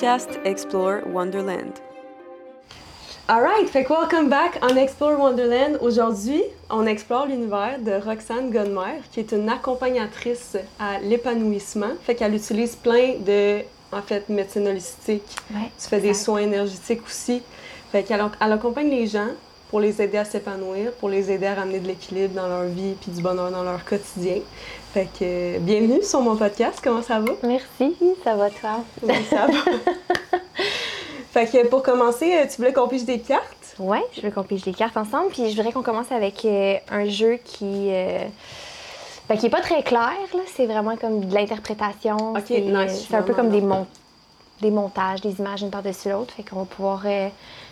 podcast Explore Wonderland. Alright, fait que welcome back on Explore Wonderland. Aujourd'hui, on explore l'univers de Roxane Godmer, qui est une accompagnatrice à l'épanouissement. Fait qu'elle utilise plein de, en fait, médecine holistique. Ouais, Tu fais des soins énergétiques aussi. Fait qu'elle elle accompagne les gens pour les aider à s'épanouir, pour les aider à ramener de l'équilibre dans leur vie puis du bonheur dans leur quotidien. Fait que euh, bienvenue sur mon podcast. Comment ça va? Merci, ça va toi? Oui, ça va. fait que pour commencer, euh, tu voulais qu'on pige des cartes? Ouais, je veux qu'on pige les cartes ensemble, puis je voudrais qu'on commence avec euh, un jeu qui, euh, ben, qui est pas très clair. là. C'est vraiment comme de l'interprétation. Ok, c'est nice, un peu comme des, mon- des montages, des images une par-dessus l'autre. Fait qu'on va pouvoir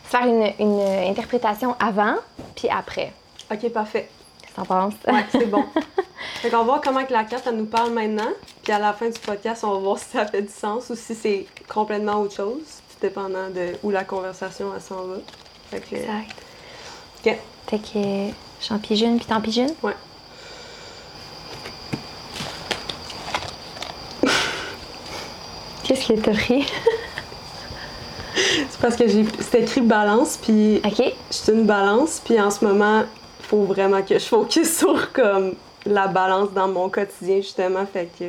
faire une, une, interprétation avant, puis après. Ok, parfait. Qu'est-ce penses? Ouais, c'est bon. fait qu'on va voir comment que la carte, elle nous parle maintenant. Puis à la fin du podcast, on va voir si ça fait du sens ou si c'est complètement autre chose, tout dépendant de où la conversation, elle s'en va. Fait que... Exact. Ok. Fait que j'en pige une, puis t'en piges une? Ouais. Qu'est-ce que t'as pris? C'est parce que j'ai... c'est écrit balance, puis OK. je suis une balance, puis en ce moment, il faut vraiment que je focus sur comme la balance dans mon quotidien, justement. Fait que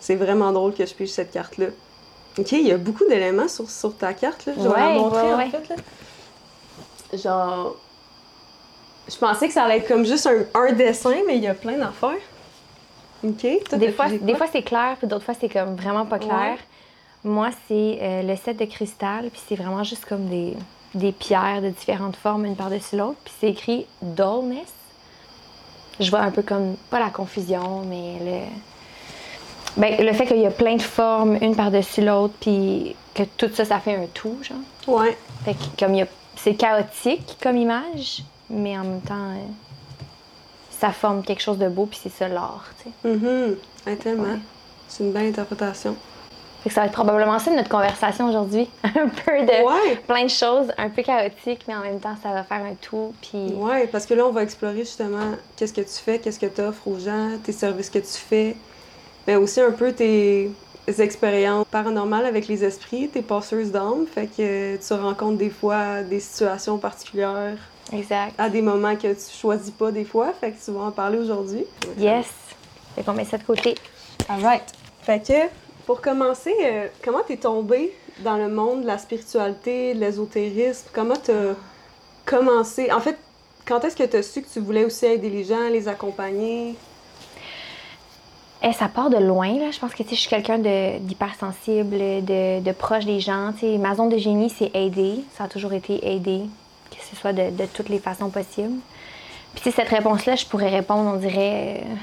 c'est vraiment drôle que je pige cette carte-là. OK, il y a beaucoup d'éléments sur, sur ta carte, là. Je vais la Ouais, montrer, ouais, en ouais. fait, là. Genre... Je pensais que ça allait être comme juste un, un dessin, mais il y a plein d'affaires. OK. Des fois, des fois c'est clair, puis d'autres fois c'est comme vraiment pas clair. Moi, c'est euh, le set de cristal, puis c'est vraiment juste comme des, des pierres de différentes formes, une par-dessus l'autre. Puis c'est écrit dullness. Je vois un peu comme, pas la confusion, mais le. Ben, le fait qu'il y a plein de formes, une par-dessus l'autre, puis que tout ça, ça fait un tout, genre. Ouais. Fait que comme il y a. C'est chaotique comme image, mais en même temps, euh, ça forme quelque chose de beau, puis c'est ça l'art, tu sais. Ouais, tellement. Ouais. C'est une belle interprétation. Fait que ça va être probablement ça notre conversation aujourd'hui. un peu de Ouais. plein de choses, un peu chaotiques, mais en même temps, ça va faire un tout. Puis Ouais, parce que là, on va explorer justement qu'est-ce que tu fais, qu'est-ce que tu offres aux gens, tes services que tu fais, mais aussi un peu tes expériences paranormales avec les esprits, tes passeuses d'âme. Fait que tu rencontres des fois des situations particulières exact. à des moments que tu choisis pas des fois. Fait que tu vas en parler aujourd'hui. Yes. Fait qu'on met ça de côté. Alright. Fait que, pour commencer, euh, comment t'es tombée dans le monde de la spiritualité, de l'ésotérisme? Comment t'as commencé? En fait, quand est-ce que t'as su que tu voulais aussi aider les gens, les accompagner? Eh, ça part de loin, là. Je pense que tu je suis quelqu'un d'hypersensible, de, de proche des gens. Tu ma zone de génie, c'est aider. Ça a toujours été aider, que ce soit de, de toutes les façons possibles. Puis tu cette réponse-là, je pourrais répondre, on dirait, euh,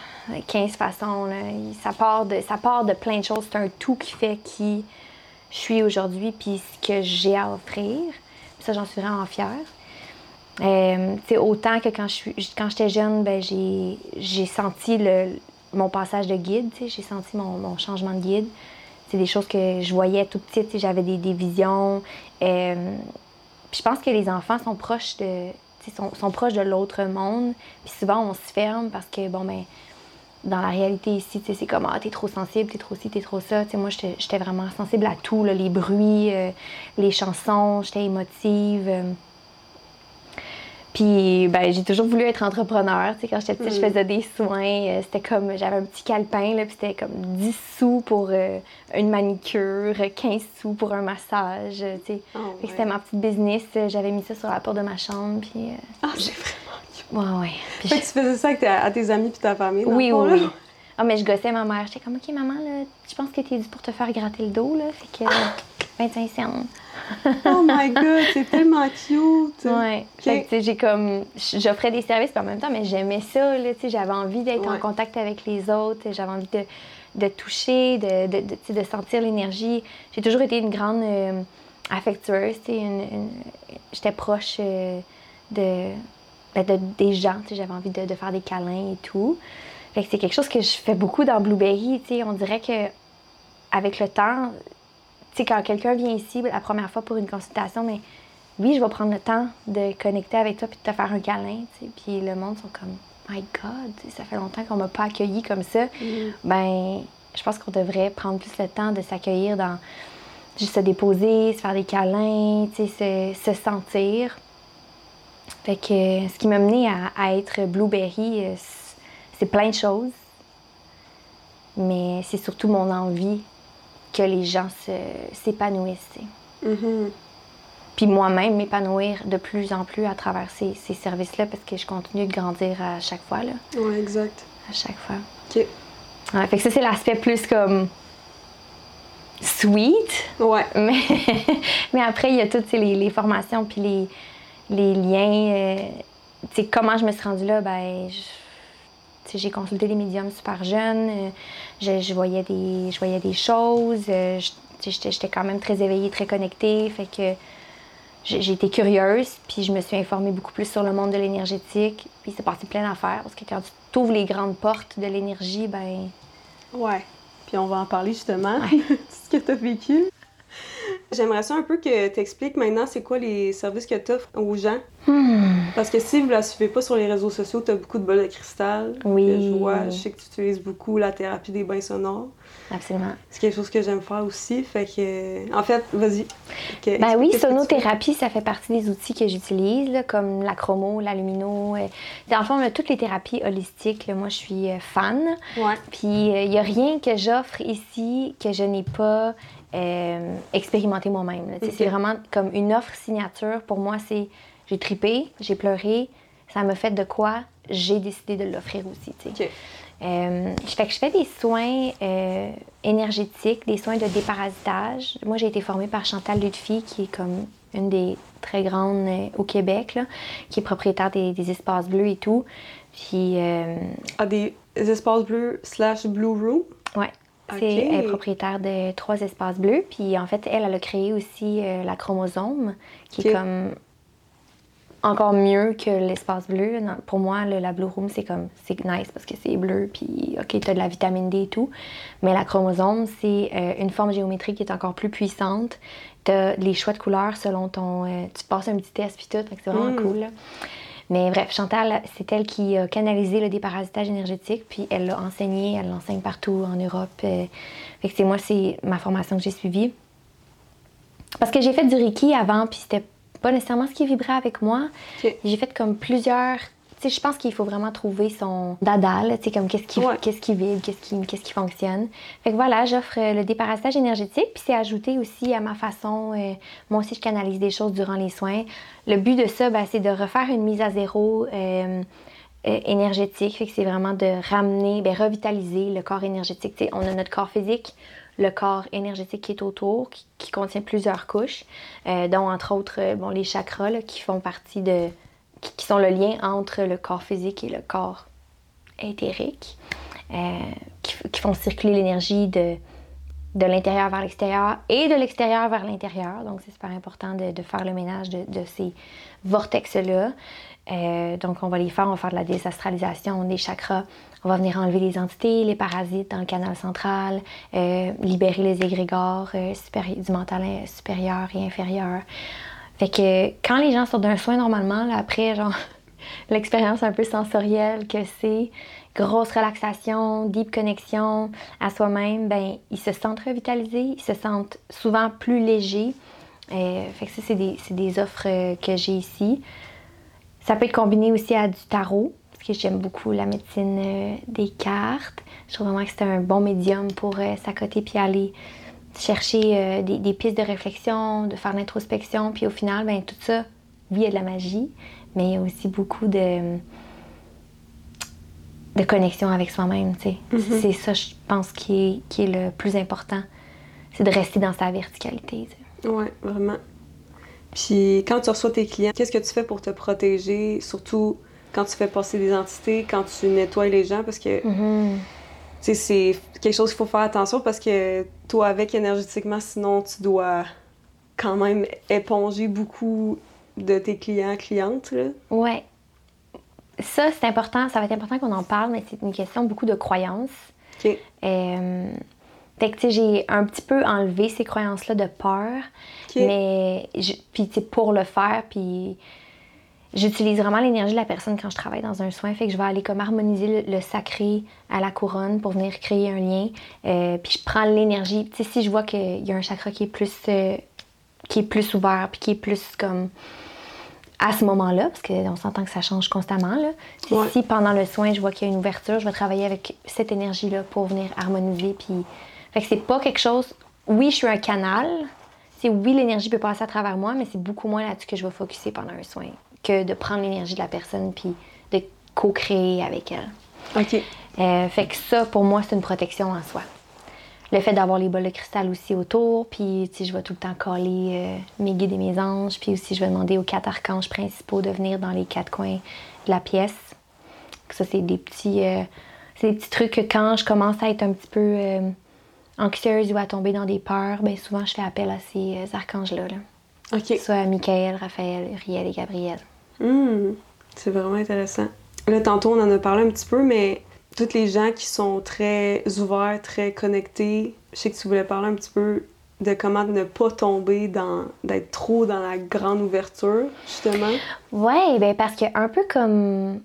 15 façons. là. Ça part, de, ça part de plein de choses. C'est un tout qui fait qui je suis aujourd'hui, puis ce que j'ai à offrir. Ça, j'en suis vraiment fière. Euh, autant que quand je j'étais jeune, ben j'ai senti le, mon passage de guide, j'ai senti mon, mon changement de guide. C'est des choses que je voyais tout petite, j'avais des, des visions. Euh, je pense que les enfants sont proches de sont, sont proches de l'autre monde. Puis souvent on se ferme parce que bon ben dans la réalité ici, c'est comme ah t'es trop sensible, t'es trop ci, t'es trop ça. Moi j'étais vraiment sensible à tout, là, les bruits, euh, les chansons, j'étais émotive. euh, puis ben, j'ai toujours voulu être entrepreneur. Quand j'étais petite, je Mm. faisais des soins. euh, c'était comme, j'avais un petit calepin, là, puis c'était comme 10 sous pour une manicure, 15 sous pour un massage. Oh, ouais. c'était ma petite business. J'avais mis ça sur la porte de ma chambre. Puis, Ah, c'est vraiment. Ouais, ouais. Puis Fait que tu faisais ça avec ta- à tes amis puis ta famille? dans oui, le fond, oui, là? oui. Ah, mais je gossais ma mère. J'étais comme, OK, maman, là, je pense que t'es dû pour te faire gratter le dos, là. Fait que, euh, 25 cents. Oh my god, c'est tellement cute! Ouais. Fait que, j'ai comme. J'offrais des services, en même temps, mais j'aimais ça, là. Tu sais, j'avais envie d'être Ouais. en contact avec les autres. J'avais envie de, de toucher, de, de, de, sentir l'énergie. J'ai toujours été une grande euh, affectueuse, tu sais. une- une- J'étais proche euh, de, ben, de- des gens. J'avais envie de, de faire des câlins et tout. Fait que c'est quelque chose que je fais beaucoup dans Blueberry. On dirait que avec le temps, quand quelqu'un vient ici la première fois pour une consultation, mais oui, je vais prendre le temps de connecter avec toi puis de te faire un câlin. Puis le monde sont comme, my God, ça fait longtemps qu'on m'a pas accueilli comme ça. Mhm. Ben, je pense qu'on devrait prendre plus le temps de s'accueillir dans, juste se déposer, se faire des câlins, se, se sentir. Fait que ce qui m'a mené à, à être Blueberry, euh, c'est plein de choses. Mais c'est surtout mon envie que les gens se- s'épanouissent. Mhm. Puis moi-même m'épanouir de plus en plus à travers ces, ces services-là parce que je continue de grandir à chaque fois, là. Ouais, exact. À chaque fois. OK. Ouais, fait que ça, c'est l'aspect plus comme sweet. Ouais. Mais, mais après, il y a toutes les formations puis les, les liens. euh, tu sais, comment je me suis rendue là, ben, j'ai consulté des médiums super jeunes. euh, je, je voyais, des, je voyais des choses. euh, J'étais j'étais quand même très éveillée, très connectée. Fait que j'ai été curieuse, puis je me suis informée beaucoup plus sur le monde de l'énergétique. Puis c'est parti plein d'affaires, parce que quand tu ouvres les grandes portes de l'énergie, ben Ouais. Puis on va en parler justement, tout ce que tu as vécu. J'aimerais ça un peu que tu expliques maintenant c'est quoi les services que tu offres aux gens. hmm, Parce que si vous la suivez pas sur les réseaux sociaux, tu as beaucoup de bols de cristal. Oui. que Je vois, je sais que tu utilises beaucoup la thérapie des bains sonores. absolument. C'est quelque chose que j'aime faire aussi. Fait que, en fait, vas-y. Ben oui, sonothérapie, ça fait partie des outils que j'utilise, comme la chromo, la lumino. euh. Dans le fond, là, toutes les thérapies holistiques, là, moi, je suis euh, fan. Ouais. Puis, il n'y a rien que j'offre ici que je n'ai pas euh, expérimenté moi-même. C'est vraiment comme une offre signature. Pour moi, c'est j'ai tripé, j'ai pleuré, ça m'a fait de quoi, j'ai décidé de l'offrir aussi. tu sais. Ok. Euh, je fais que je fais des soins euh, énergétiques, des soins de déparasitage. Moi, j'ai été formée par Chantal Ludfi, qui est comme une des très grandes euh, au Québec, là, qui est propriétaire des, des espaces bleus et tout. Puis, Ah, des espaces bleus slash blue room? ouais. Ok. C'est, elle est propriétaire de trois espaces bleus. Puis en fait, elle, elle a créé aussi euh, la chromosome, qui est comme encore mieux que l'espace bleu. Non, pour moi, le- la Blue Room, c'est comme c'est nice parce que c'est bleu, puis OK, t'as de la vitamine D et tout. Mais la chromosome, c'est euh, une forme géométrique qui est encore plus puissante. T'as les choix de couleurs selon ton. euh, tu passes un petit test puis tout, fait que c'est vraiment Mm. cool. là. Mais bref, Chantal, c'est elle qui a canalisé le déparasitage énergétique, puis elle l'a enseigné, elle l'enseigne partout en Europe. euh, fait que c'est moi, c'est ma formation que j'ai suivie. Parce que j'ai fait du Reiki avant, puis c'était pas nécessairement ce qui vibrait avec moi. J'ai fait comme plusieurs. Je pense qu'il faut vraiment trouver son dada, tu sais, comme qu'est-ce qui, Ouais. qu'est-ce qui vibre, qu'est-ce qui, qu'est-ce qui fonctionne. Fait que voilà, j'offre euh, le déparastage énergétique, puis c'est ajouté aussi à ma façon. euh, moi aussi, je canalise des choses durant les soins. Le but de ça, ben, c'est de refaire une mise à zéro. euh, euh, énergétique, fait que c'est vraiment de ramener, ben, revitaliser le corps énergétique. Tu sais, on a notre corps physique, le corps énergétique qui est autour, qui, qui contient plusieurs couches, dont entre autres bon, les chakras là, qui font partie de. Qui, sont le lien entre le corps physique et le corps éthérique, euh, qui, font circuler l'énergie de, de l'intérieur vers l'extérieur et de l'extérieur vers l'intérieur. Donc, c'est super important de, faire le ménage de, ces vortex-là. Euh, donc, on va les faire, on va faire de la désastralisation des chakras. On va venir enlever les entités, les parasites dans le canal central, euh, libérer les égrégores du mental supérieur et inférieur. Fait que quand les gens sortent d'un soin normalement, après, genre, l'expérience un peu sensorielle que c'est, grosse relaxation, deep connexion à soi-même, ben ils se sentent revitalisés, ils se sentent souvent plus légers. Euh, fait que ça, c'est des, c'est des offres euh, que j'ai ici. Ça peut être combiné aussi à du tarot, parce que j'aime beaucoup la médecine euh, des cartes. Je trouve vraiment que c'est un bon médium pour euh, s'accoter puis aller chercher euh, des, des pistes de réflexion, de faire l'introspection. Puis au final, ben, tout ça, oui, il y a de la magie, mais il y a aussi beaucoup de, de connexion avec soi-même. tu sais. Mhm. C'est ça, je pense, qui est, qui est le plus important. C'est de rester dans sa verticalité. Ouais, vraiment. Puis quand tu reçois tes clients, qu'est-ce que tu fais pour te protéger, surtout quand tu fais passer des entités, quand tu nettoies les gens, parce que Mhm. sais, c'est quelque chose qu'il faut faire attention parce que toi, avec énergétiquement, sinon tu dois quand même éponger beaucoup de tes clients, clientes. Là. Ouais. Ça, c'est important. Ça va être important qu'on en parle, mais c'est une question beaucoup de croyances. OK. Euh, fait que, tu sais, j'ai un petit peu enlevé ces croyances-là de peur. Mais, puis, tu pour le faire, puis j'utilise vraiment l'énergie de la personne quand je travaille dans un soin. Fait que je vais aller comme harmoniser le, le sacré à la couronne pour venir créer un lien. Euh, puis je prends l'énergie. Tu sais, si je vois qu'il y a un chakra qui est plus, euh, qui est plus ouvert, puis qui est plus comme à ce moment-là, parce qu'on s'entend que ça change constamment. Là. Si- Ouais. Si pendant le soin, je vois qu'il y a une ouverture, je vais travailler avec cette énergie-là pour venir harmoniser. Puis... Fait que c'est pas quelque chose. Oui, je suis un canal. C'est oui, l'énergie peut passer à travers moi, mais c'est beaucoup moins là-dessus que je vais focuser pendant un soin que de prendre l'énergie de la personne puis de co-créer avec elle. OK. Euh, fait que ça, pour moi, c'est une protection en soi. Le fait d'avoir les bols de cristal aussi autour, puis je vais tout le temps coller euh, mes guides et mes anges, puis aussi je vais demander aux quatre archanges principaux de venir dans les quatre coins de la pièce. Ça, c'est des petits, euh, c'est des petits trucs que quand je commence à être un petit peu anxieuse ou à tomber dans des peurs, ben souvent je fais appel à ces archanges-là. là. OK. Soit à Michael, Raphaël, Uriel et Gabriel. Hmm, c'est vraiment intéressant. Là, tantôt, on en a parlé un petit peu, mais toutes les gens qui sont très ouverts, très connectés, je sais que tu voulais parler un petit peu de comment ne pas tomber dans, d'être trop dans la grande ouverture, justement. Ouais, ben parce que un peu comme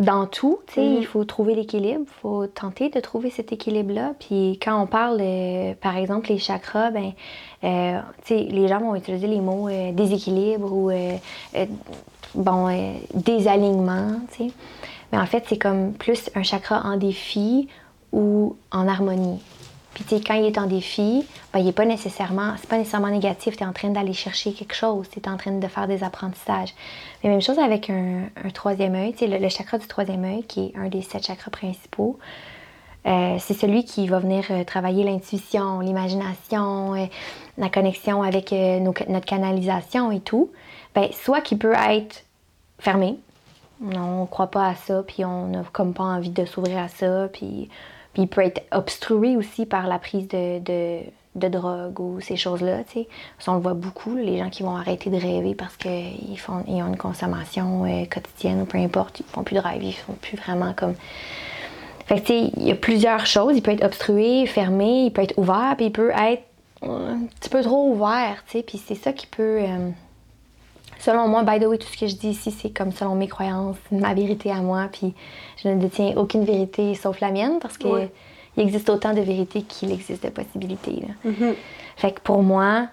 dans tout, tu sais, Mhm. il faut trouver l'équilibre, il faut tenter de trouver cet équilibre-là. Puis quand on parle, euh, par exemple, les chakras, ben, euh, tu sais, les gens vont utiliser les mots euh, déséquilibre ou euh, bon euh, désalignement, tu sais. Mais en fait, c'est comme plus un chakra en défi ou en harmonie. Puis tu sais, quand il est en défi, ben, il est pas nécessairement, c'est pas nécessairement négatif. Tu es en train d'aller chercher quelque chose, tu es en train de faire des apprentissages. Mais même chose avec un, troisième œil, tu sais, le, chakra du troisième œil, qui est un des sept chakras principaux. euh, c'est celui qui va venir euh, travailler l'intuition, l'imagination, euh, la connexion avec notre canalisation et tout. Ben, soit qui peut être fermé, on ne croit pas à ça, puis on n'a comme pas envie de s'ouvrir à ça, puis, puis il peut être obstrué aussi par la prise de, de, drogue ou ces choses-là, tu sais. On le voit beaucoup, les gens qui vont arrêter de rêver parce qu'ils ils ont une consommation euh, quotidienne ou peu importe, ils font plus de rêve, ils font plus vraiment comme... Fait que, tu sais, il y a plusieurs choses. Il peut être obstrué, fermé, il peut être ouvert, puis il peut être un petit peu trop ouvert, tu sais. Puis c'est ça qui peut... euh, Selon moi, by the way, tout ce que je dis ici, c'est comme selon mes croyances, ma vérité à moi, puis je ne détiens aucune vérité sauf la mienne, parce qu'il Ouais. existe autant de vérités qu'il existe de possibilités. là. Mhm. Fait que pour moi,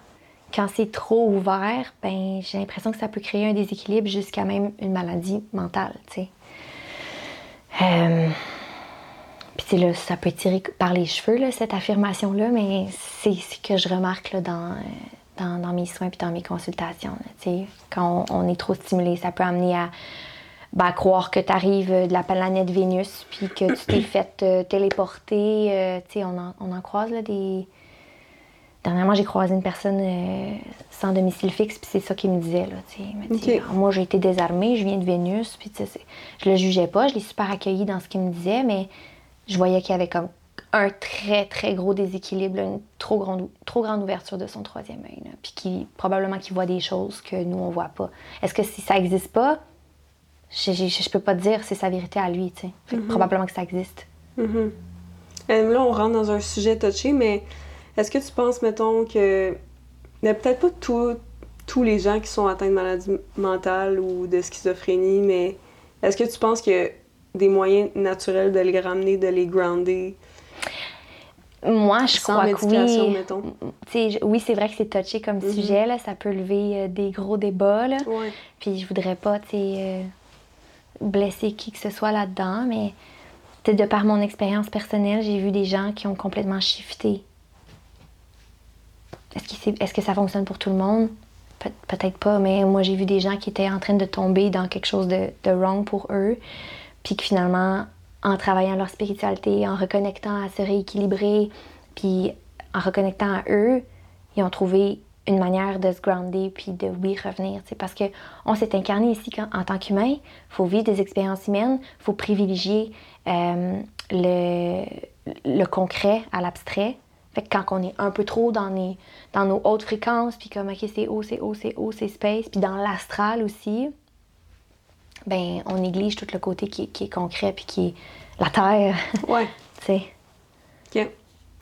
quand c'est trop ouvert, ben j'ai l'impression que ça peut créer un déséquilibre jusqu'à même une maladie mentale, tu sais. Euh, Puis là, ça peut tirer par les cheveux, là, cette affirmation-là, mais c'est ce que je remarque là, dans, euh, dans, dans mes soins puis dans mes consultations. là. Quand on, on est trop stimulé, ça peut amener à, ben, croire que tu arrives de la planète Vénus puis que tu t'es fait euh, téléporter. euh, on en, on en croise là, des... Dernièrement, j'ai croisé une personne euh, sans domicile fixe, puis c'est ça qu'il me disait. Là, dit, moi, j'ai été désarmée, je viens de Vénus, puis tu sais, c'est- je le jugeais pas, je l'ai super accueilli dans ce qu'il me disait, mais je voyais qu'il y avait comme un très, très gros déséquilibre, une trop grande, trop grande ouverture de son troisième œil, puis qui, probablement qu'il voit des choses que nous, on voit pas. Est-ce que si ça existe pas, je, je, je peux pas te dire, c'est sa vérité à lui, tu sais. Que Probablement que ça existe. Mhm. Euh, là, on rentre dans un sujet touché, mais est-ce que tu penses, mettons, que. Mais peut-être pas tout- tous les gens qui sont atteints de maladie mentale ou de schizophrénie, mais est-ce que tu penses a des moyens naturels de les ramener, de les grounder Moi, je sans crois que oui. mettons? Je- oui, c'est vrai que c'est touché comme Mhm. sujet, là, ça peut lever euh, des gros débats, là. Ouais. Puis je voudrais pas, euh, blesser qui que ce soit là-dedans, mais peut-être de par mon expérience personnelle, j'ai vu des gens qui ont complètement shifté. Est-ce que, est-ce que ça fonctionne pour tout le monde? Pe- peut-être pas, mais moi j'ai vu des gens qui étaient en train de tomber dans quelque chose de, de wrong pour eux, puis que finalement, en travaillant leur spiritualité, en reconnectant à se rééquilibrer, puis en reconnectant à eux, ils ont trouvé une manière de se grounder puis de oui revenir parce que on s'est incarné ici en tant qu'humain. Il faut vivre des expériences humaines il faut privilégier euh, le, le concret à l'abstrait. Fait que quand on est un peu trop dans, les, dans nos hautes fréquences puis comme ok c'est haut c'est haut c'est haut c'est space puis dans l'astral aussi ben on néglige tout le côté qui, est- qui est concret puis qui est la terre Ouais. tu sais OK.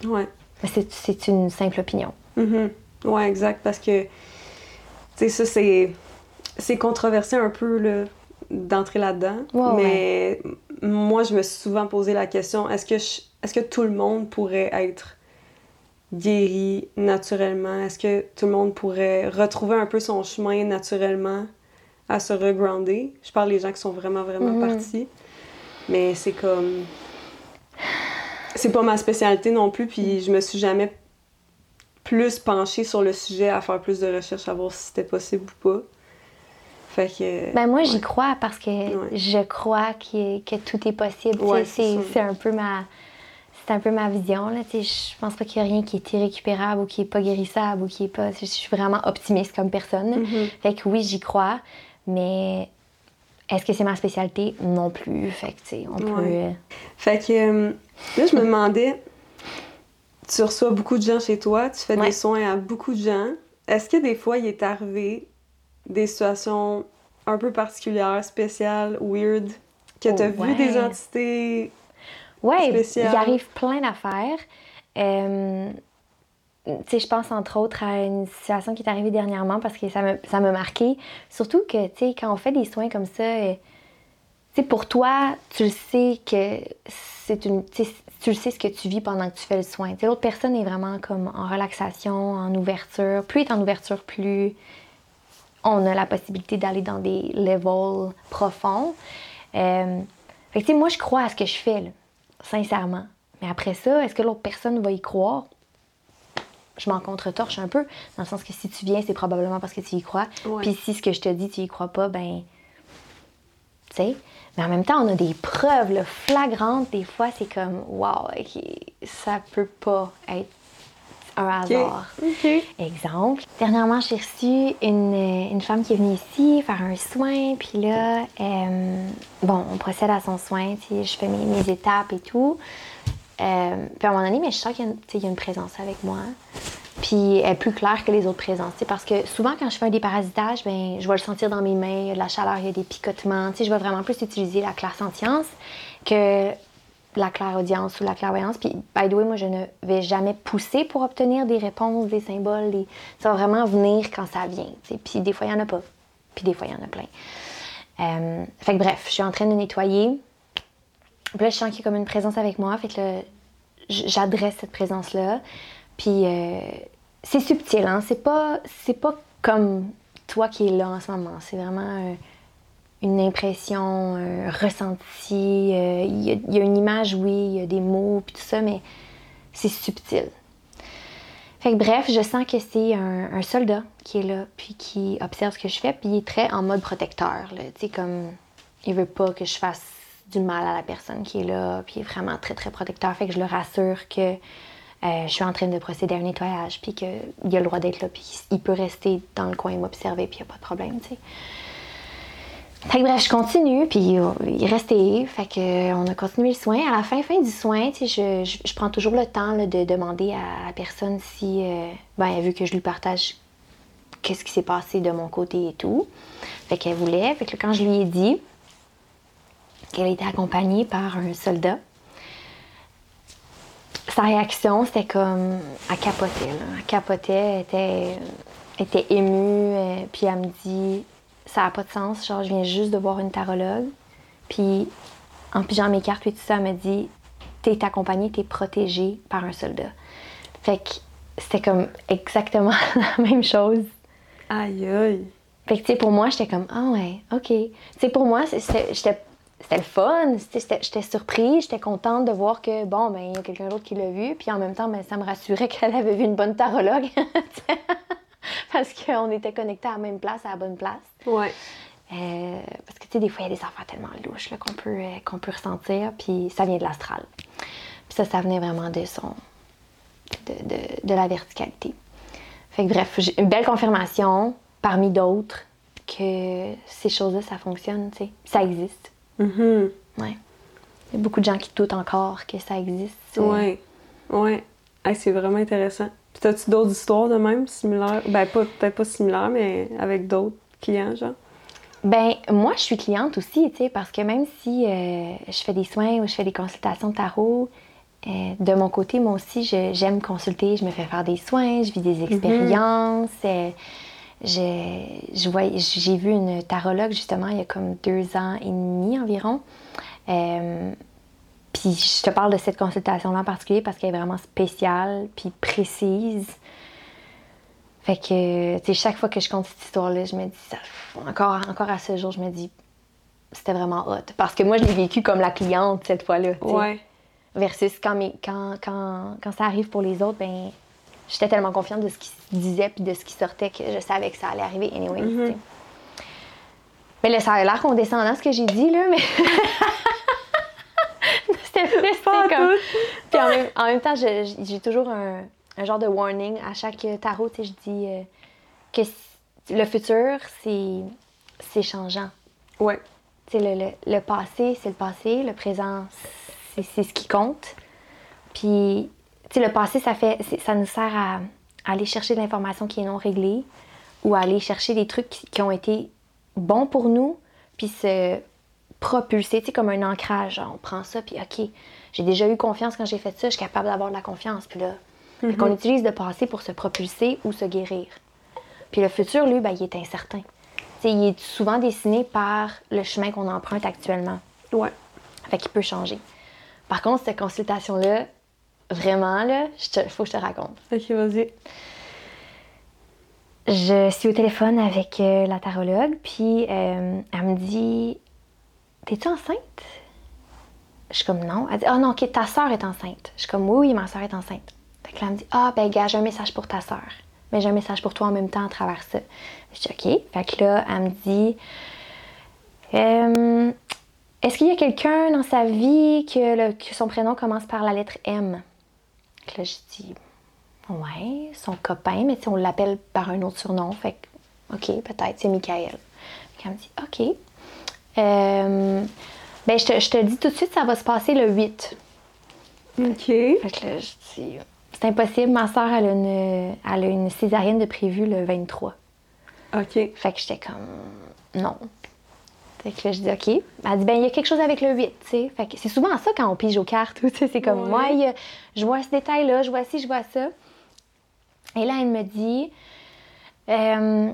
Ouais. Mais c'est- c'est une simple opinion Mhm. Ouais, exact, parce que, tu sais, ça, c'est. c'est controversé un peu là, d'entrer là-dedans, mais moi, je me suis souvent posé la question est-ce que, je- est-ce que tout le monde pourrait être guéri naturellement? Est-ce que tout le monde pourrait retrouver un peu son chemin naturellement? À se regrounder Je parle des gens qui sont vraiment, vraiment Mhm. partis, mais c'est comme. C'est pas ma spécialité non plus, puis je me suis jamais plus penchée sur le sujet à faire plus de recherches à voir si c'était possible ou pas. Fait que. Ben moi, j'y crois parce que Ouais. je crois que, que tout est possible. Ouais, c'est un peu ma c'est un peu ma vision là. Je pense pas qu'il y a rien qui est irrécupérable ou qui est pas guérissable ou qui est pas. Je suis vraiment optimiste comme personne. Mhm. Fait que oui, j'y crois, mais est-ce que c'est ma spécialité? Non plus. Fait que on peut. Ouais. euh, Fait que euh, là, je me demandais, tu reçois beaucoup de gens chez toi, tu fais Ouais. des soins à beaucoup de gens. Est-ce que des fois, il est arrivé des situations un peu particulières, spéciales, weird, que tu as Oh, Ouais. vu des entités? Ouais, spécial. il arrive plein d'affaires. Euh, sais, je pense entre autres à une situation qui est arrivée dernièrement parce que ça m'a marqué. Surtout que, tu sais, quand on fait des soins comme ça, euh, tu sais, pour toi, tu le sais que c'est une. Tu le sais ce que tu vis pendant que tu fais le soin. L'autre personne est vraiment comme en relaxation, en ouverture. Plus il est en ouverture, plus on a la possibilité d'aller dans des levels profonds. Euh, fait moi, je crois à ce que je fais, sincèrement. Mais après ça, est-ce que l'autre personne va y croire? Je m'en contre-torche un peu, dans le sens que si tu viens, c'est probablement parce que tu y crois. Ouais. Puis si ce que je te dis, tu y crois pas, ben. Tu sais. Mais en même temps, on a des preuves là, flagrantes. Des fois, c'est comme, wow, ok, ça peut pas être un hasard. Exemple. Dernièrement, j'ai reçu une, une femme qui est venue ici faire un soin. Puis là, euh, bon, on procède à son soin. Je fais mes, mes étapes et tout. Euh, puis à un moment donné, mais je sens qu'il y, a une- présence avec moi. Puis elle est plus claire que les autres présences. Parce que souvent, quand je fais un déparasitage, ben, je vais le sentir dans mes mains. Il y a de la chaleur, il y a des picotements. Je vais vraiment plus utiliser la clairsentience que la clairaudience ou la clairvoyance. Puis, by the way, moi, je ne vais jamais pousser pour obtenir des réponses, des symboles. des- Ça va vraiment venir quand ça vient. tu sais. Puis, des fois, il n'y en a pas. Puis, des fois, il y en a plein. Euh, fait que, bref, je suis en train de nettoyer. Là, je sens qu'il y a comme une présence avec moi. Fait que j'adresse cette présence-là. Puis, euh, c'est subtil, hein. C'est pas, pas comme toi qui es là en ce moment. C'est vraiment un- une impression, un ressenti. euh, a- il y a une image, oui, il y a des mots, puis tout ça, mais c'est subtil. Fait que bref, je sens que c'est un, soldat qui est là, puis qui observe ce que je fais, puis il est très en mode protecteur. Tu sais, comme, il veut pas que je fasse du mal à la personne qui est là, puis il est vraiment très, très protecteur. Fait que je le rassure que euh, je suis en train de procéder à un nettoyage, puis qu'il a le droit d'être là, puis qu'il peut rester dans le coin et m'observer, puis il n'y a pas de problème, tu sais. Fait que bref, je continue, puis il est resté. Fait que, euh, on a continué le soin. À la fin, fin du soin, tu sais, je, je- prends toujours le temps de demander à la personne si, euh, ben, veut que je lui partage qu'est-ce qui s'est passé de mon côté et tout. Fait qu'elle voulait. Fait que là, quand je lui ai dit qu'elle était accompagnée par un soldat, sa réaction, c'était comme. Elle capotait, là. Elle capotait, était, était émue, euh, puis elle me dit Ça n'a pas de sens, genre, je viens juste de voir une tarologue. Puis, en pigeant mes cartes, puis tout ça, elle me dit T'es accompagnée, t'es protégée par un soldat. Fait que c'était comme exactement la même chose. Aïe, aïe. Fait que, tu sais, pour moi, j'étais comme, ah ouais, OK. Tu sais, pour moi, j'étais- c'était le fun. J'étais surprise, j'étais contente de voir que, bon, ben, il y a quelqu'un d'autre qui l'a vu. Puis en même temps, ben, ça me rassurait qu'elle avait vu une bonne tarologue. Parce qu'on était connectés à la même place, à la bonne place. Ouais. Euh, parce que, tu sais, des fois, il y a des affaires tellement louches qu'on peut, euh, qu'on peut ressentir, puis ça vient de l'astral. Puis ça, ça venait vraiment de son... de, de- de la verticalité. Fait que bref, une belle confirmation, parmi d'autres, que ces choses-là, ça fonctionne, tu sais. Ça existe. Mhm. Ouais. Il y a beaucoup de gens qui doutent encore que ça existe. Ouais. Ouais. Hey, c'est vraiment intéressant. Puis t'as-tu d'autres histoires de même, similaires? Ben, peut-être pas similaires, mais avec d'autres clients, genre? Ben, moi, je suis cliente aussi, tu sais, parce que même si euh, je fais des soins ou je fais des consultations de tarot, euh, de mon côté, moi aussi, j'aime consulter, je me fais faire des soins, je vis des expériences, euh, j'ai vu une tarologue justement il y a comme deux ans et demi environ. Euh, puis je te parle de cette consultation-là en particulier parce qu'elle est vraiment spéciale puis précise. Fait que, tu sais, chaque fois que je compte cette histoire-là, je me dis, ça, encore, encore à ce jour, je me dis, c'était vraiment hot. Parce que moi, je l'ai vécu comme la cliente cette fois-là. Ouais. Versus quand, mes- quand, quand, quand ça arrive pour les autres, ben j'étais tellement confiante de ce qui se disait puis de ce qui sortait que je savais que ça allait arriver anyway. sais. Mais là, ça a l'air condescendant ce que j'ai dit, là, mais. C'était plus, comme. Puis en même, en même temps, j'ai toujours un, un genre de warning à chaque tarot. Tu sais, je dis euh, que le futur, c'est changeant. Ouais. Tu sais, le, le- le passé, c'est le passé. Le présent, c'est ce qui compte. Puis, le passé, ça, fait, c'est- ça nous sert à, à aller chercher de l'information qui est non réglée ou à aller chercher des trucs qui, ont été bons pour nous, puis se propulser, tu sais, comme un ancrage. Genre, on prend ça, puis OK, j'ai déjà eu confiance quand j'ai fait ça, je suis capable d'avoir de la confiance. Puis là, fait qu'on utilise le passé pour se propulser ou se guérir. Puis le futur, lui, ben, il est incertain. Il est souvent dessiné par le chemin qu'on emprunte actuellement. Ouais. Fait qu'il peut changer. Par contre, cette consultation-là, vraiment, là, il faut que je te raconte. Ok, vas-y. Je suis au téléphone avec euh, la tarologue, puis euh, elle me dit T'es-tu enceinte? Je suis comme Non. Elle dit Ah non, ok, ta soeur est enceinte. Je suis comme Oui, oui, ma soeur est enceinte. Fait que là, elle me dit Ah, ben, gars, j'ai un message pour ta soeur. Mais j'ai un message pour toi en même temps à travers ça. Je dis Ok. Fait que là, elle me dit Euh, Est-ce qu'il y a quelqu'un dans sa vie que, le- que son prénom commence par la lettre M? Fait que là, je dis Ouais, son copain, mais sais, on l'appelle par un autre surnom. Fait que, OK, peut-être, c'est Michael. Fait qu'elle me dit, OK. Euh, ben, je te, je te dis tout de suite, ça va se passer le 8. Ok. Fait que là, je dis, c'est impossible, ma soeur, elle a une, elle a une césarienne de prévu le 23. Ok. Fait que j'étais comme, non. Fait que là, je dis, OK. Elle dit, ben, il y a quelque chose avec le 8, tu sais. Fait que c'est souvent ça quand on pige aux cartes, tu sais. C'est comme, Ouais. moi, y a- je vois ce détail-là, je vois ci, je vois ça. Et là, elle me dit, euh,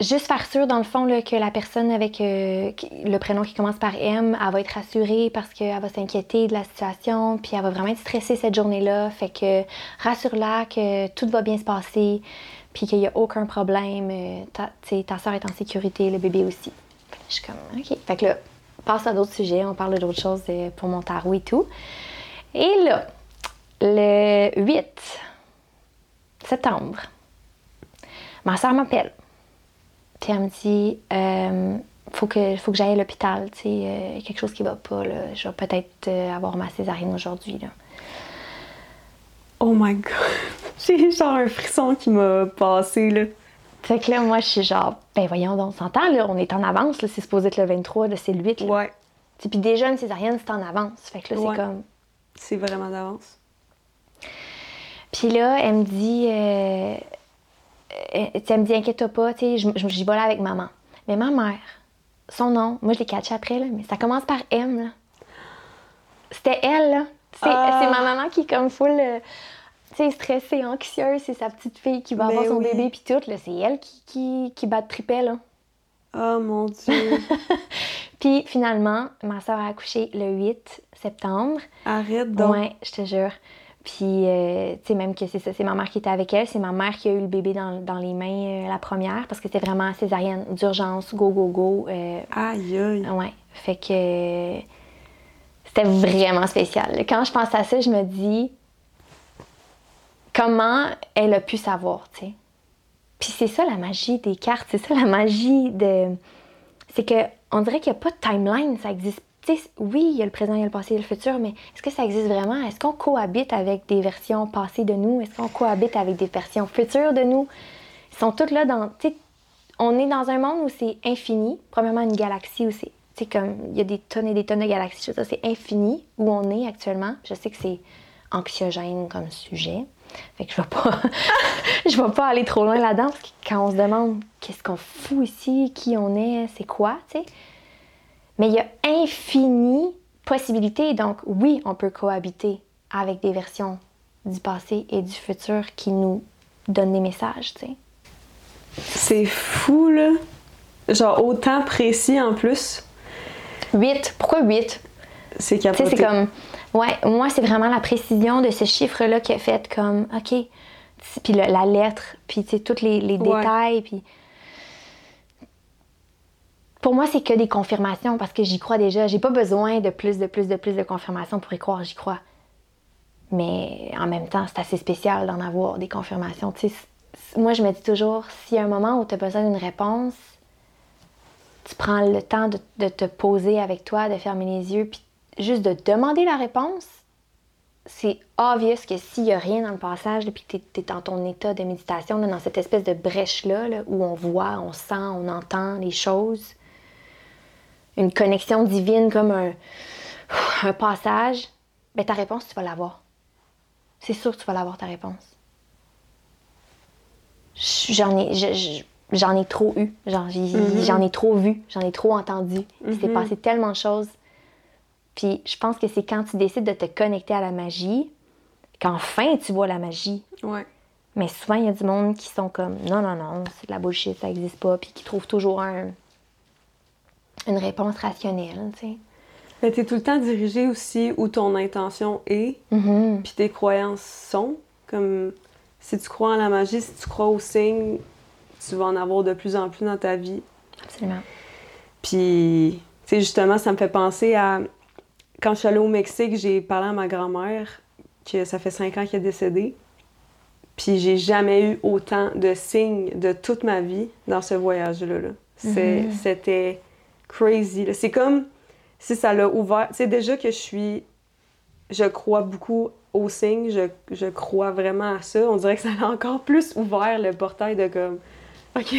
juste faire sûr, dans le fond, là, que la personne avec euh, le prénom qui commence par M, elle va être rassurée parce qu'elle va s'inquiéter de la situation, puis elle va vraiment être stressée cette journée-là. Fait que rassure-la que tout va bien se passer, puis qu'il n'y a aucun problème. euh, ta soeur est en sécurité, le bébé aussi. Je suis comme, OK. Fait que là, passe à d'autres sujets, on parle d'autres choses euh, pour mon tarot et tout. Et là, le 8 septembre, ma soeur m'appelle. Puis elle me dit, euh, faut que, faut que j'aille à l'hôpital, tu sais, euh, quelque chose qui va pas, là. Je vais peut-être euh, avoir ma césarienne aujourd'hui, là. Oh my god. J'ai genre un frisson qui m'a passé, là. Fait que là, moi, je suis genre, ben voyons donc, on s'entend, là, on est en avance, là, c'est supposé être le 23, là, c'est le 8, là. Ouais. Puis déjà, une césarienne, c'est en avance. Fait que là, Ouais. c'est comme... C'est vraiment d'avance. Puis là, elle me dit, euh, euh, elle me dit, inquiète-toi pas, tu sais, j'y vais là avec maman. Mais ma mère, son nom, moi je l'ai catché après, là, mais ça commence par M, là. C'était elle, là. C'est Ah. c'est ma maman qui est comme full, euh, tu sais, stressée, anxieuse. C'est sa petite fille qui va Ben avoir son oui. bébé, puis tout, là. C'est elle qui, qui, qui bat de tripet, là. Oh mon dieu. Puis finalement, ma soeur a accouché le 8 septembre. Arrête donc. Ouais, je te jure. Puis, euh, tu sais, même que c'est ça, c'est ma mère qui était avec elle. C'est ma mère qui a eu le bébé dans, dans les mains euh, la première parce que c'était vraiment césarienne d'urgence, go, go, go. euh, Aïe aïe. ouais. Fait que c'était vraiment spécial. Quand je pense à ça, je me dis comment elle a pu savoir, tu sais. Puis c'est ça la magie des cartes, c'est ça la magie de. C'est que on dirait qu'il n'y a pas de timeline, ça existe. Tu sais, oui, il y a le présent, il y a le passé, il y a le futur, mais est-ce que ça existe vraiment? Est-ce qu'on cohabite avec des versions passées de nous? Est-ce qu'on cohabite avec des versions futures de nous? Ils sont toutes là dans. Tu sais, on est dans un monde où c'est infini. Premièrement, une galaxie où c'est. Tu sais, comme il y a des tonnes et des tonnes de galaxies, c'est infini où on est actuellement. Je sais que c'est anxiogène comme sujet. Fait que je vais pas, je vais pas aller trop loin là-dedans parce que quand on se demande qu'est-ce qu'on fout ici, qui on est, c'est quoi, tu sais. Mais il y a infini possibilités. Donc oui, on peut cohabiter avec des versions du passé et du futur qui nous donnent des messages, tu sais. C'est fou, là. Genre, autant précis en plus. 8. Pourquoi 8? C'est capoté. comme. Ouais, moi, c'est vraiment la précision de ce chiffre-là qui est fait comme, OK. Puis le- la lettre, puis tous les, les Ouais. détails, puis. Pour moi, c'est que des confirmations parce que j'y crois déjà. J'ai pas besoin de plus, de plus, de plus de confirmations pour y croire, j'y crois. Mais en même temps, c'est assez spécial d'en avoir des confirmations. Moi, je me dis toujours, s'il y a un moment où tu as besoin d'une réponse, tu prends le temps de, de te poser avec toi, de fermer les yeux, puis juste de demander la réponse, c'est obvious que s'il n'y a rien dans le passage, là, puis que tu es, dans ton état de méditation, là, dans cette espèce de brèche-là, là, où on voit, on sent, on entend les choses, une connexion divine comme un, un passage, ben ta réponse, tu vas l'avoir. C'est sûr que tu vas l'avoir, ta réponse. J'en ai, je- je- j'en ai trop eu. J'ai- J'en ai trop vu. J'en ai trop entendu. Il s'est passé tellement de choses. Puis je pense que c'est quand tu décides de te connecter à la magie qu'enfin tu vois la magie. Ouais. Mais souvent, il y a du monde qui sont comme non, non, non, c'est de la bullshit, ça n'existe pas. Puis qui trouvent toujours un- une réponse rationnelle, tu sais. Mais t'es tout le temps dirigé aussi où ton intention est, Mhm. puis tes croyances sont. Comme si tu crois en la magie, si tu crois aux signes, tu vas en avoir de plus en plus dans ta vie. Absolument. Puis, tu sais, justement, ça me fait penser à quand je suis allée au Mexique, j'ai parlé à ma grand-mère, que ça fait cinq ans qu'elle est décédée. Puis, j'ai jamais eu autant de signes de toute ma vie dans ce voyage-là. là. C'est- C'était crazy. C'est comme si ça l'a ouvert. Tu sais, déjà que je suis. Je crois beaucoup aux signes, je, je crois vraiment à ça. On dirait que ça a encore plus ouvert le portail de comme. OK,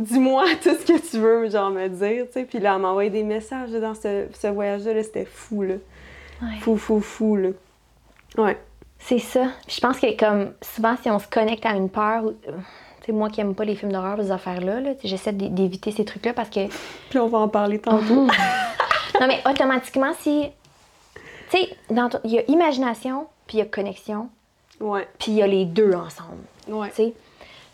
dis-moi tout ce que tu veux, genre, me dire, tu sais. Puis là, elle m'a envoyé des messages dans ce, ce voyage-là, là, c'était fou, là. Ouais. Fou, fou, fou, là. Ouais. C'est ça. Puis je pense que comme souvent, si on se connecte à une peur, ou- euh, tu sais, moi qui aime pas les films d'horreur, ces affaires-là, là, j'essaie d'é- d'éviter ces trucs-là parce que Puis on va en parler tantôt. Non, mais automatiquement, si. Tu sais, il y a imagination, puis il y a connexion, Ouais. puis il y a les deux ensemble. Ouais. Tu sais,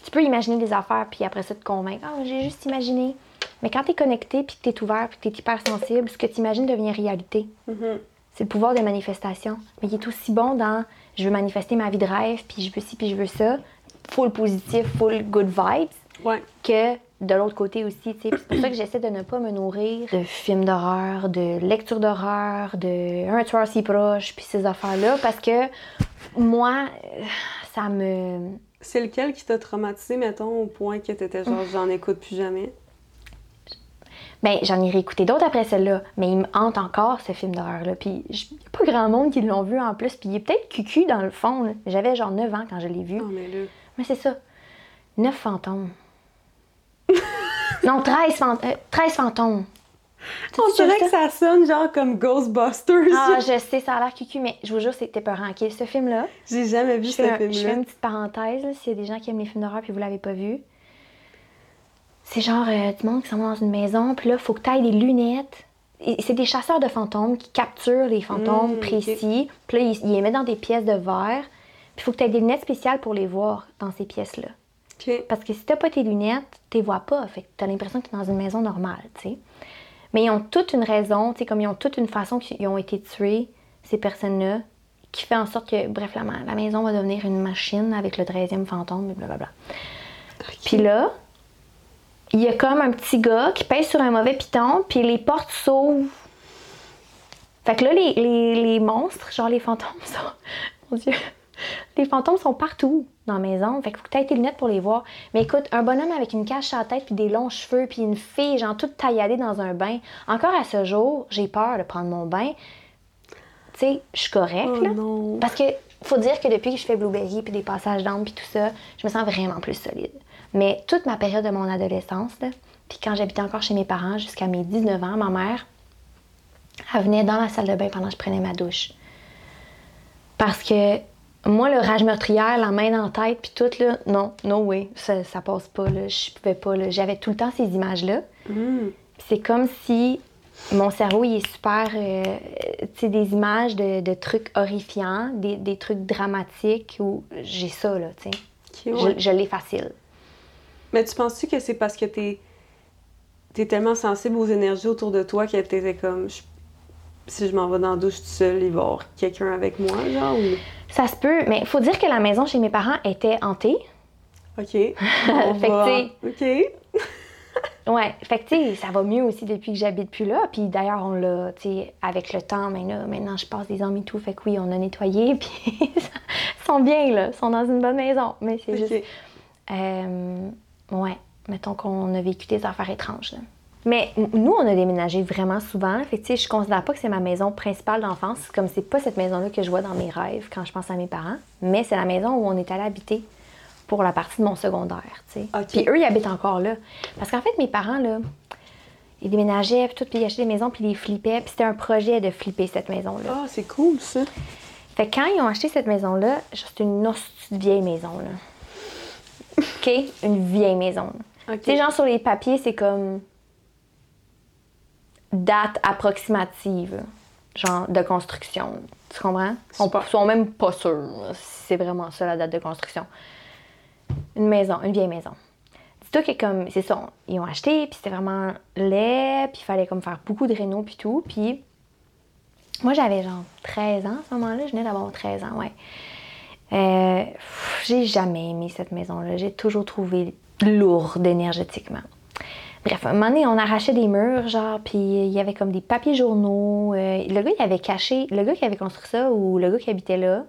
tu peux imaginer des affaires, puis après ça te convaincre. Ah, j'ai juste imaginé. Mais quand tu es connecté, puis que tu es ouvert, puis que tu es hypersensible, ce que tu imagines devient réalité. Mhm. C'est le pouvoir de manifestation. Mais il est aussi bon dans je veux manifester ma vie de rêve, puis je veux ci, puis je veux ça. Full positif, full good vibes Ouais. que de l'autre côté aussi. tu sais. Puis C'est pour ça que j'essaie de ne pas me nourrir de films d'horreur, de lectures d'horreur, de un tueur si proche, puis ces affaires-là, parce que moi, euh, ça me. C'est lequel qui t'a traumatisé, mettons, au point que t'étais genre, j'en écoute plus jamais? Ben, j'en ai réécouté d'autres après celle-là, mais il me hante encore ce film d'horreur-là. Puis il n'y a pas grand monde qui l'ont vu en plus, puis il est peut-être cucu dans le fond. J'avais genre 9 ans quand je l'ai vu. Non, mais. Mais c'est ça. 9 fantômes. non, 13, fan- euh, 13 fantômes. On dirait que ça sonne genre comme Ghostbusters. Ah, je sais, ça a l'air cucu, mais je vous jure, c'était peurant. OK, ce film-là, J'ai jamais vu ce un- je fais film-là. une petite parenthèse, s'il y a des gens qui aiment les films d'horreur puis vous l'avez pas vu. C'est genre euh, du monde qui s'en va dans une maison, puis là, il faut que tu ailles des lunettes. Et C'est des chasseurs de fantômes qui capturent les fantômes Mm, précis. Puis là, ils, ils les mettent dans des pièces de verre. Puis il faut que tu aies des lunettes spéciales pour les voir dans ces pièces-là. Ok. Parce que si t'as pas tes lunettes, tu les vois pas. Fait que t'as l'impression que t'es dans une maison normale, tu sais. Mais ils ont toute une raison, tu sais, comme ils ont toute une façon qu'ils ont été tués, ces personnes-là, qui fait en sorte que, bref, la, ma- la maison va devenir une machine avec le 13e fantôme, et blablabla. Puis là, il y a comme un petit gars qui pèse sur un mauvais piton, puis les portes s'ouvrent. Fait que là, les, les- les monstres, genre les fantômes, sont. Mon Dieu! Les fantômes sont partout dans la maison. Fait qu'il faut que tu aies tes lunettes pour les voir. Mais écoute, un bonhomme avec une cache à la tête, puis des longs cheveux, puis une fille, genre toute tailladée dans un bain. Encore à ce jour, j'ai peur de prendre mon bain. Tu sais, je suis correcte, Oh là. non. Parce que faut dire que depuis que je fais Blueberry puis des passages d'âme puis tout ça, je me sens vraiment plus solide. Mais toute ma période de mon adolescence, là, puis quand j'habitais encore chez mes parents jusqu'à mes 19 ans, ma mère, elle venait dans la salle de bain pendant que je prenais ma douche. Parce que moi, le rage meurtrière, la main dans la tête puis tout, là, non, no way, ça, ça passe pas, là, je pouvais pas, là. J'avais tout le temps ces images-là. Puis C'est comme si mon cerveau, il est super. euh, tu sais, des images de, de trucs horrifiants, des, des trucs dramatiques où j'ai ça, là, tu sais. Ouais. Je, je l'ai facile. Mais tu penses-tu que c'est parce que t'es es tellement sensible aux énergies autour de toi que t'étais comme je- si je m'en vais dans la douche toute seule, il va y avoir quelqu'un avec moi, genre ou? Ça se peut, mais il faut dire que la maison chez mes parents était hantée. Ok. Fait que Ok. Ouais, fait que tu ça va mieux aussi depuis que j'habite plus là. Puis d'ailleurs, on l'a, tu sais, avec le temps, mais là, maintenant je passe des hommes et tout. Fait que oui, on a nettoyé, puis ils sont bien, là. Ils sont dans une bonne maison. Mais c'est juste. Euh, ouais, mettons qu'on a vécu des affaires étranges, là. Mais nous, on a déménagé vraiment souvent. Fait que, tu sais, je considère pas que c'est ma maison principale d'enfance. Comme c'est pas cette maison-là que je vois dans mes rêves quand je pense à mes parents. Mais c'est la maison où on est allé habiter pour la partie de mon secondaire, tu sais. Ok. Puis eux, ils habitent encore là. Parce qu'en fait, mes parents, là, ils déménageaient, puis tout, puis ils achetaient des maisons, puis ils les flippaient. Puis c'était un projet de flipper cette maison-là. Ah, c'est cool ça. Fait que quand ils ont acheté cette maison-là, c'est une de vieille maison, là. OK? Une vieille maison. là. Ok. Tu sais, genre, sur les papiers, c'est comme date approximative, genre, de construction. Tu comprends? Ils Super. sont même pas sûrs si c'est vraiment ça, la date de construction. Une maison, une vieille maison. Dis-toi que comme, c'est ça, ils ont acheté, puis c'était vraiment laid, puis il fallait comme faire beaucoup de réno, puis tout, puis moi, j'avais genre 13 ans à ce moment-là. Je venais d'avoir 13 ans, ouais. Euh, j'ai jamais aimé cette maison-là. J'ai toujours trouvé lourde énergétiquement. Bref, un moment donné, on arrachait des murs, genre, puis il y avait comme des papiers journaux. Euh, le gars, il avait caché, le gars qui avait construit ça ou le gars qui habitait là,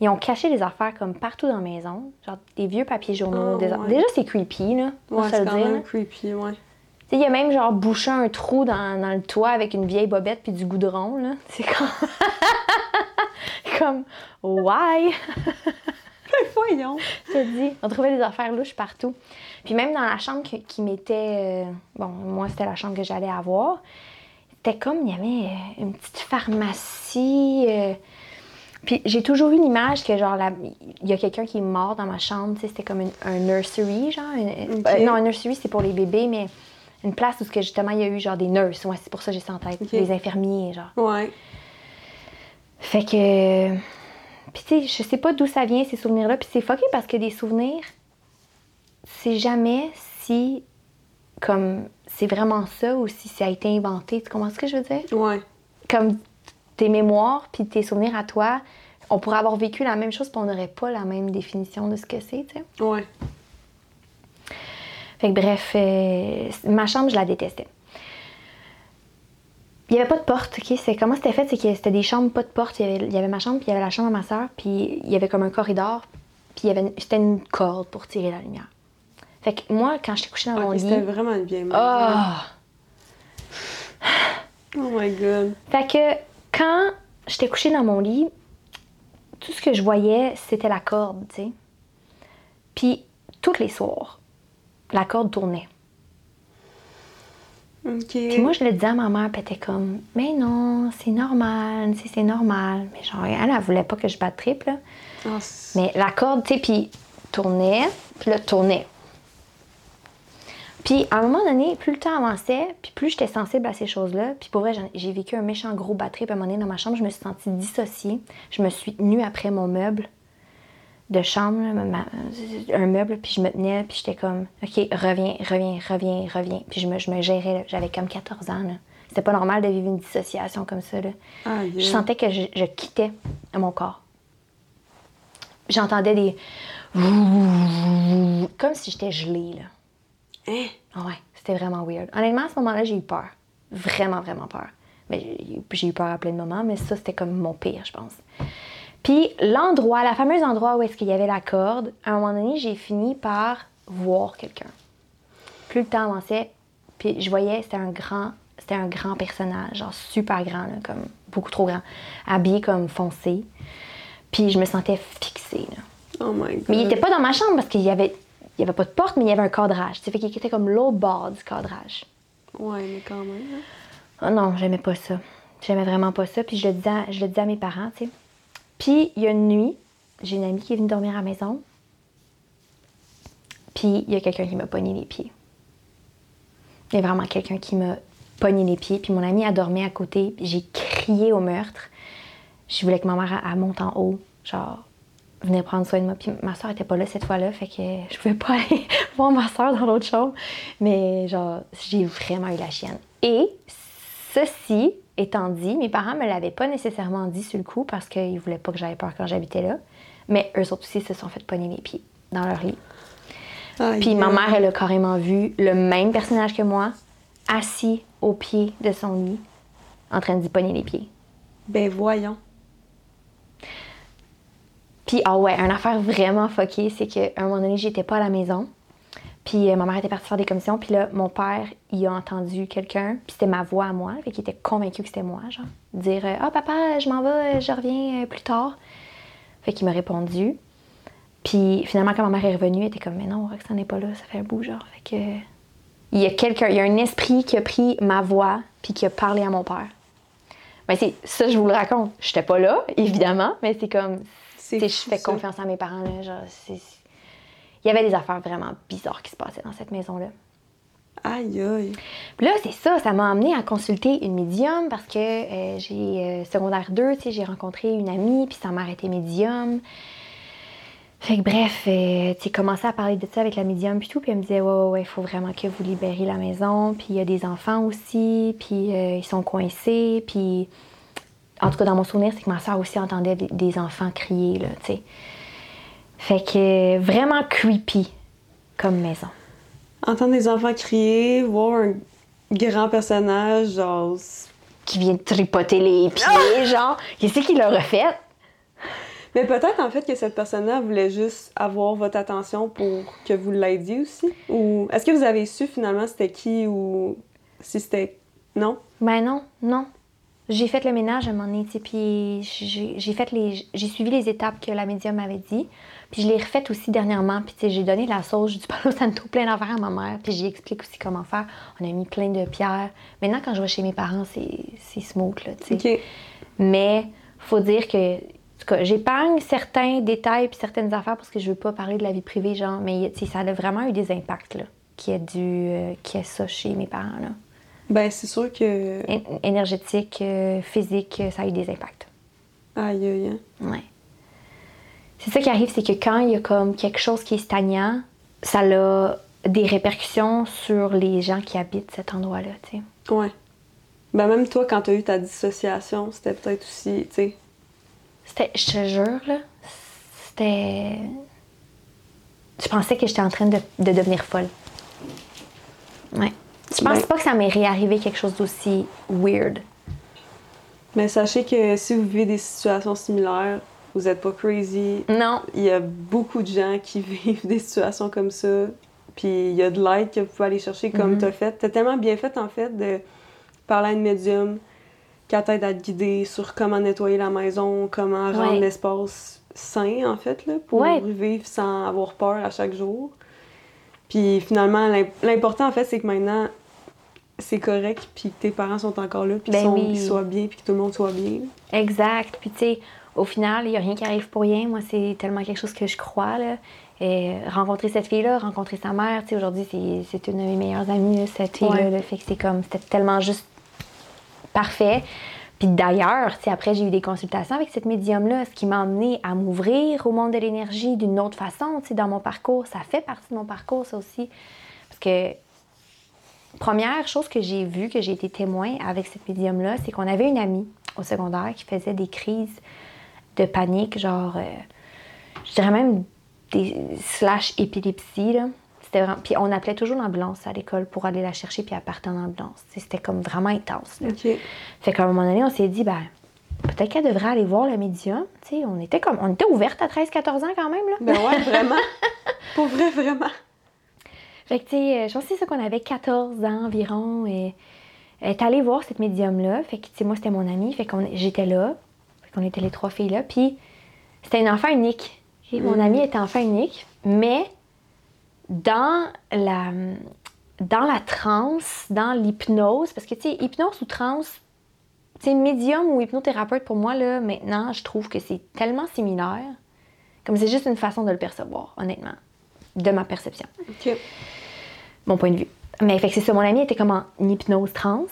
ils ont caché des affaires comme partout dans la maison. Genre des vieux papiers journaux. Ah, des- ouais. Déjà, c'est creepy, là. Ouais, c'est quand dire, même là. creepy, ouais. Tu sais, il y a même genre bouché un trou dans, dans le toit avec une vieille bobette puis du goudron, là. C'est comme. comme. Why? Voyons. Je te dis. On trouvait des affaires louches partout. Puis même dans la chambre qui, qui m'était. euh, bon, moi, c'était la chambre que j'allais avoir. C'était comme, il y avait euh, une petite pharmacie. euh, Puis j'ai toujours eu l'image que, genre, il y a quelqu'un qui est mort dans ma chambre. Tu sais, c'était comme une- un nursery, genre. une- euh, non, un nursery, c'est pour les bébés, mais une place où, que, justement, il y a eu, genre, des nurses. Ouais, c'est pour ça que j'ai ça en tête. Des infirmiers, genre. Ouais. Fait que. Puis, tu sais, je sais pas d'où ça vient, ces souvenirs-là. Puis, c'est fucké parce que des souvenirs, c'est jamais si. Comme. C'est vraiment ça ou si ça a été inventé. Tu comprends ce que je veux dire? Ouais. Comme tes mémoires puis tes souvenirs à toi, on pourrait avoir vécu la même chose puis on n'aurait pas la même définition de ce que c'est, tu sais. Ouais. Fait que bref, euh, ma chambre, je la détestais. Il n'y avait pas de porte, ok? C'est, comment c'était fait? C'est que c'était des chambres, pas de porte. Il y, avait, il y avait ma chambre, puis il y avait la chambre à ma soeur, puis il y avait comme un corridor, puis il y avait c'était une corde pour tirer la lumière. Fait que moi, quand j'étais couchée dans mon Ok, lit... c'était vraiment une vieille maison. Ah! Oh my god. Fait que quand j'étais couchée dans mon lit, tout ce que je voyais, c'était la corde, tu sais. Puis, tous les soirs, la corde tournait. Ok. Puis moi, je le disais à ma mère, puis elle était comme, mais non, c'est normal, tu sais, c'est normal. Mais genre, elle, elle voulait pas que je batte triple, là. Ah, Mais la corde, tu sais, puis tournait, puis là, tournait. Puis à un moment donné, plus le temps avançait, puis plus j'étais sensible à ces choses-là. Puis pour vrai, j'ai vécu un méchant gros batterie. Puis à un moment donné, dans ma chambre, je me suis sentie dissociée. Je me suis tenue après mon meuble de chambre, ma- un meuble, puis je me tenais, puis j'étais comme, OK, reviens, reviens, reviens, reviens. Puis je me, je me gérais, j'avais comme 14 ans. là. C'était pas normal de vivre une dissociation comme ça. Là. Je sentais que je, je quittais mon corps. J'entendais des. Comme si j'étais gelée, là. Hein? Ah ouais, c'était vraiment weird. Honnêtement, à ce moment-là, j'ai eu peur. Vraiment, vraiment peur. Mais j'ai- j'ai eu peur à plein de moments, mais ça, c'était comme mon pire, je pense. Puis l'endroit, la fameuse endroit où est-ce qu'il y avait la corde, à un moment donné, j'ai fini par voir quelqu'un. Plus le temps avançait, puis je voyais, c'était un grand, c'était un grand personnage, genre super grand, là, comme beaucoup trop grand, habillé comme foncé. Puis je me sentais fixée, là. Oh my god. Mais il était pas dans ma chambre parce qu'il y avait, il y avait pas de porte, mais il y avait un cadrage. Ça fait qu'il était comme l'autre bord du cadrage. Ouais, mais quand même. hein. Oh non, j'aimais pas ça. J'aimais vraiment pas ça. Puis je le disais à, je le disais à mes parents, tu sais. Puis il y a une nuit, j'ai une amie qui est venue dormir à la maison. Puis il y a quelqu'un qui m'a pogné les pieds. Il y a vraiment quelqu'un qui m'a pogné les pieds. Puis mon amie a dormi à côté. J'ai crié au meurtre. Je voulais que ma mère elle monte en haut, genre venir prendre soin de moi. Puis ma soeur était pas là cette fois-là, fait que je pouvais pas aller voir ma soeur dans l'autre chambre. Mais genre, j'ai vraiment eu la chienne. Et ceci étant dit, mes parents me l'avaient pas nécessairement dit sur le coup parce qu'ils voulaient pas que j'aille peur quand j'habitais là. Mais eux autres aussi se sont fait pogner les pieds dans leur lit. Puis ma mère, elle a carrément vu le même personnage que moi, assis au pied de son lit, en train d'y pogner les pieds. Ben voyons. Puis, ah ouais, une affaire vraiment fuckée, c'est qu'à un moment donné, j'étais pas à la maison. Puis, euh, ma mère était partie faire des commissions. Puis là, mon père, il a entendu quelqu'un. Puis, c'était ma voix à moi. Fait qu'il était convaincu que c'était moi, genre. Dire euh, Ah, papa, je m'en vais, euh, je reviens plus tard. Fait qu'il m'a répondu. Puis, finalement, quand ma mère est revenue, elle était comme Mais non, Roxane n'est pas là, ça fait un bout, genre. Fait que. Il y a quelqu'un, il y a un esprit qui a pris ma voix, puis qui a parlé à mon père. Mais c'est ça, je vous le raconte. J'étais pas là, évidemment, mais c'est comme je fais ça. confiance à mes parents. Là, genre, Il y avait des affaires vraiment bizarres qui se passaient dans cette maison-là. Aïe, aïe. Puis là, c'est ça, ça m'a amené à consulter une médium parce que euh, j'ai euh, secondaire 2, tu sais, j'ai rencontré une amie, puis sa mère était médium. Fait que bref, euh, tu sais, commencé à parler de ça avec la médium puis tout, puis elle me disait, ouais, ouais, ouais, il faut vraiment que vous libériez la maison, puis il y a des enfants aussi, puis euh, ils sont coincés, puis en tout cas, dans mon souvenir, c'est que ma soeur aussi entendait des, des enfants crier, là, tu sais. Fait que vraiment creepy comme maison. Entendre des enfants crier, voir un grand personnage, genre. Qui vient de tripoter les pieds, genre. Qu'est-ce qu'il a refait? Mais peut-être en fait que cette personne-là voulait juste avoir votre attention pour que vous l'aidiez aussi? Ou est-ce que vous avez su finalement c'était qui ou si c'était. Non? Ben non, non. J'ai fait le ménage à un moment donné, puis j'ai fait les... J'ai suivi les étapes que la médium m'avait dit. Puis je l'ai refait aussi dernièrement, puis j'ai donné la sauce, du palo santo, plein d'affaires à ma mère, puis j'y explique aussi comment faire. On a mis plein de pierres. Maintenant, quand je vais chez mes parents, c'est c'est smooth, là, tu sais. Mais faut dire que en tout cas, j'épargne certains détails puis certaines affaires parce que je veux pas parler de la vie privée, genre, mais ça a vraiment eu des impacts, là, qui a dû, euh, qui a ça chez mes parents, là. Ben c'est sûr que. É- Énergétique, euh, physique, euh, ça a eu des impacts. Aïe aïe. hein. Ouais. C'est ça qui arrive, c'est que quand il y a comme quelque chose qui est stagnant, ça a des répercussions sur les gens qui habitent cet endroit-là, tu sais. Ouais. Ben même toi, quand t'as eu ta dissociation, c'était peut-être aussi, tu sais. C'était, je te jure, là, c'était. Je pensais que j'étais en train de, de devenir folle. Ouais. Je pense Ben- pas que ça m'est réarrivé quelque chose d'aussi weird? Mais sachez que si vous vivez des situations similaires, vous êtes pas crazy. Non. Il y a beaucoup de gens qui vivent des situations comme ça. Puis il y a de l'aide que vous pouvez aller chercher comme Mhm. t'as fait. T'as tellement bien fait en fait de parler à une médium qu'elle t'aide à te guider sur comment nettoyer la maison, comment rendre l'espace sain en fait là, pour Ouais. vivre sans avoir peur à chaque jour. Puis finalement, l'im- l'important en fait, c'est que maintenant c'est correct, puis que tes parents sont encore là, puis Ben qu'ils sont- oui. qu'ils soient bien, puis que tout le monde soit bien. Exact. Puis, tu sais, au final, il n'y a rien qui arrive pour rien. Moi, c'est tellement quelque chose que je crois. Là. Et rencontrer cette fille-là, rencontrer sa mère, tu sais, aujourd'hui, c'est, une de mes meilleures amies, cette fille-là. Ouais. Fait que c'est comme, c'était tellement juste parfait. Puis d'ailleurs, tu sais, après, j'ai eu des consultations avec cette médium-là, ce qui m'a amené à m'ouvrir au monde de l'énergie d'une autre façon, tu sais, dans mon parcours. Ça fait partie de mon parcours, ça aussi. Parce que première chose que j'ai vue, que j'ai été témoin avec cette médium-là, c'est qu'on avait une amie au secondaire qui faisait des crises de panique, genre, euh, je dirais même des slash épilepsie, là. Vraiment... Puis on appelait toujours l'ambulance à l'école pour aller la chercher, puis elle partait en ambulance. C'était comme vraiment intense. Fait qu'à un moment donné, on s'est dit, ben, peut-être qu'elle devrait aller voir le médium. On était comme, on était ouverte à 13-14 ans quand même, là. Ben ouais, vraiment. Pour vrai, vraiment. Fait que, tu sais, euh, je pense que c'est ça qu'on avait 14 ans environ. Et elle est allée voir cette médium-là. Fait que, tu sais, moi, c'était mon amie. Fait qu'on j'étais là. Fait qu'on était les trois filles là. Puis, c'était une enfant unique. Mon Mhm. amie était enfant unique. Mais, dans la, dans la transe, dans l'hypnose, parce que, tu sais, hypnose ou transe, tu sais, médium ou hypnothérapeute, pour moi, là, maintenant, je trouve que c'est tellement similaire. Comme c'est juste une façon de le percevoir, honnêtement. De ma perception. Mon point de vue. Mais fait que c'est ça, mon amie était comme en hypnose trans,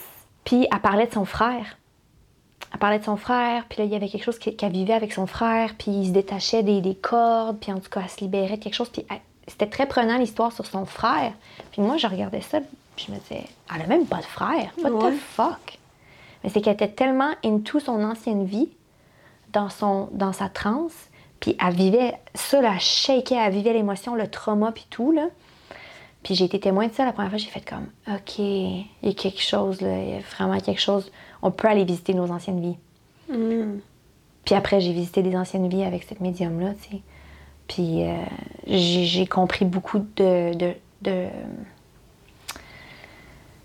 puis elle parlait de son frère. elle parlait de son frère, puis là, il y avait quelque chose qui- qu'elle vivait avec son frère, puis il se détachait des, des cordes, puis en tout cas, elle se libérait de quelque chose, puis elle- c'était très prenant l'histoire sur son frère. Puis moi, je regardais ça, puis je me disais, elle a même pas de frère, what Ouais. the fuck? Mais c'est qu'elle était tellement into son ancienne vie, dans, son, dans sa transe, puis elle vivait ça, là, elle shakeait, elle vivait l'émotion, le trauma, puis tout, là. Puis j'ai été témoin de ça la première fois, j'ai fait comme, OK, il y a quelque chose, là, il y a vraiment quelque chose. On peut aller visiter nos anciennes vies. Mm. Puis après, j'ai visité des anciennes vies avec cette médium-là, tu sais. Puis euh, j'ai compris beaucoup de, de, de-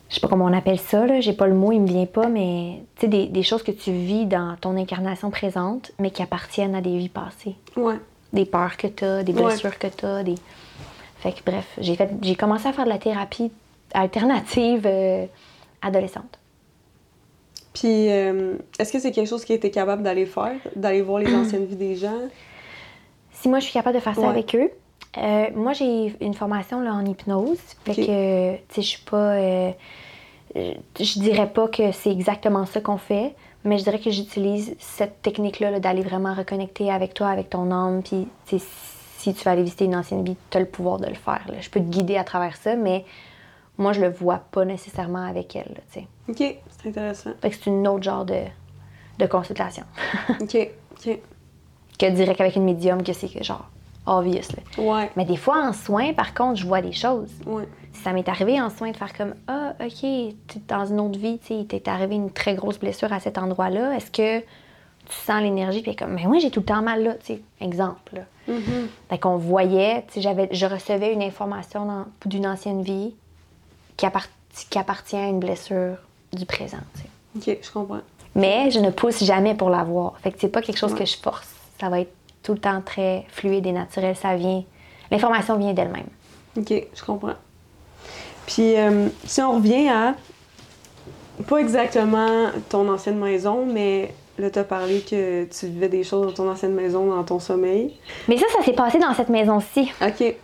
Je sais pas comment on appelle ça, là. J'ai pas le mot, il me vient pas, mais tu sais, des, des choses que tu vis dans ton incarnation présente, mais qui appartiennent à des vies passées. Ouais. Des peurs que tu as, des Ouais. blessures que tu as, des... Fait que bref, j'ai fait j'ai commencé à faire de la thérapie alternative euh, adolescente. Puis, euh, est-ce que c'est quelque chose qui était capable d'aller faire, d'aller voir les anciennes vies des gens? Si moi je suis capable de faire ça Ouais. avec eux, euh, moi j'ai une formation là, en hypnose. Fait que, tu sais, je suis pas. je je dirais pas que c'est exactement ça qu'on fait, mais je dirais que j'utilise cette technique-là là, d'aller vraiment reconnecter avec toi, avec ton âme. Puis, tu sais, si tu vas aller visiter une ancienne vie, tu as le pouvoir de le faire. là. Je peux te guider à travers ça, mais moi je le vois pas nécessairement avec elle. là. OK, c'est intéressant. Fait que c'est une autre genre de, de consultation OK, OK. que direct avec une médium, que c'est genre obvious. Là. Ouais, Mais des fois, en soins, par contre, je vois des choses. ouais. Si ça m'est arrivé en soins de faire comme Ah, OK, t'es dans une autre vie, il t'est arrivé une très grosse blessure à cet endroit-là, est-ce que tu sens l'énergie? Puis comme, mais moi, j'ai tout le temps mal là, tu sais, exemple. Là. Mhm. Fait qu'on voyait, j'avais, je recevais une information d'une ancienne vie qui, appart- qui appartient à une blessure du présent. OK, je comprends. Mais je ne pousse jamais pour l'avoir. Fait que c'est pas quelque chose Ouais. que je force. Ça va être tout le temps très fluide et naturel. Ça vient. L'information vient d'elle-même. OK, je comprends. Puis, euh, si on revient à, pas exactement ton ancienne maison, mais là, tu as parlé que tu vivais des choses dans ton ancienne maison, dans ton sommeil. Mais ça, ça s'est passé dans cette maison-ci. OK,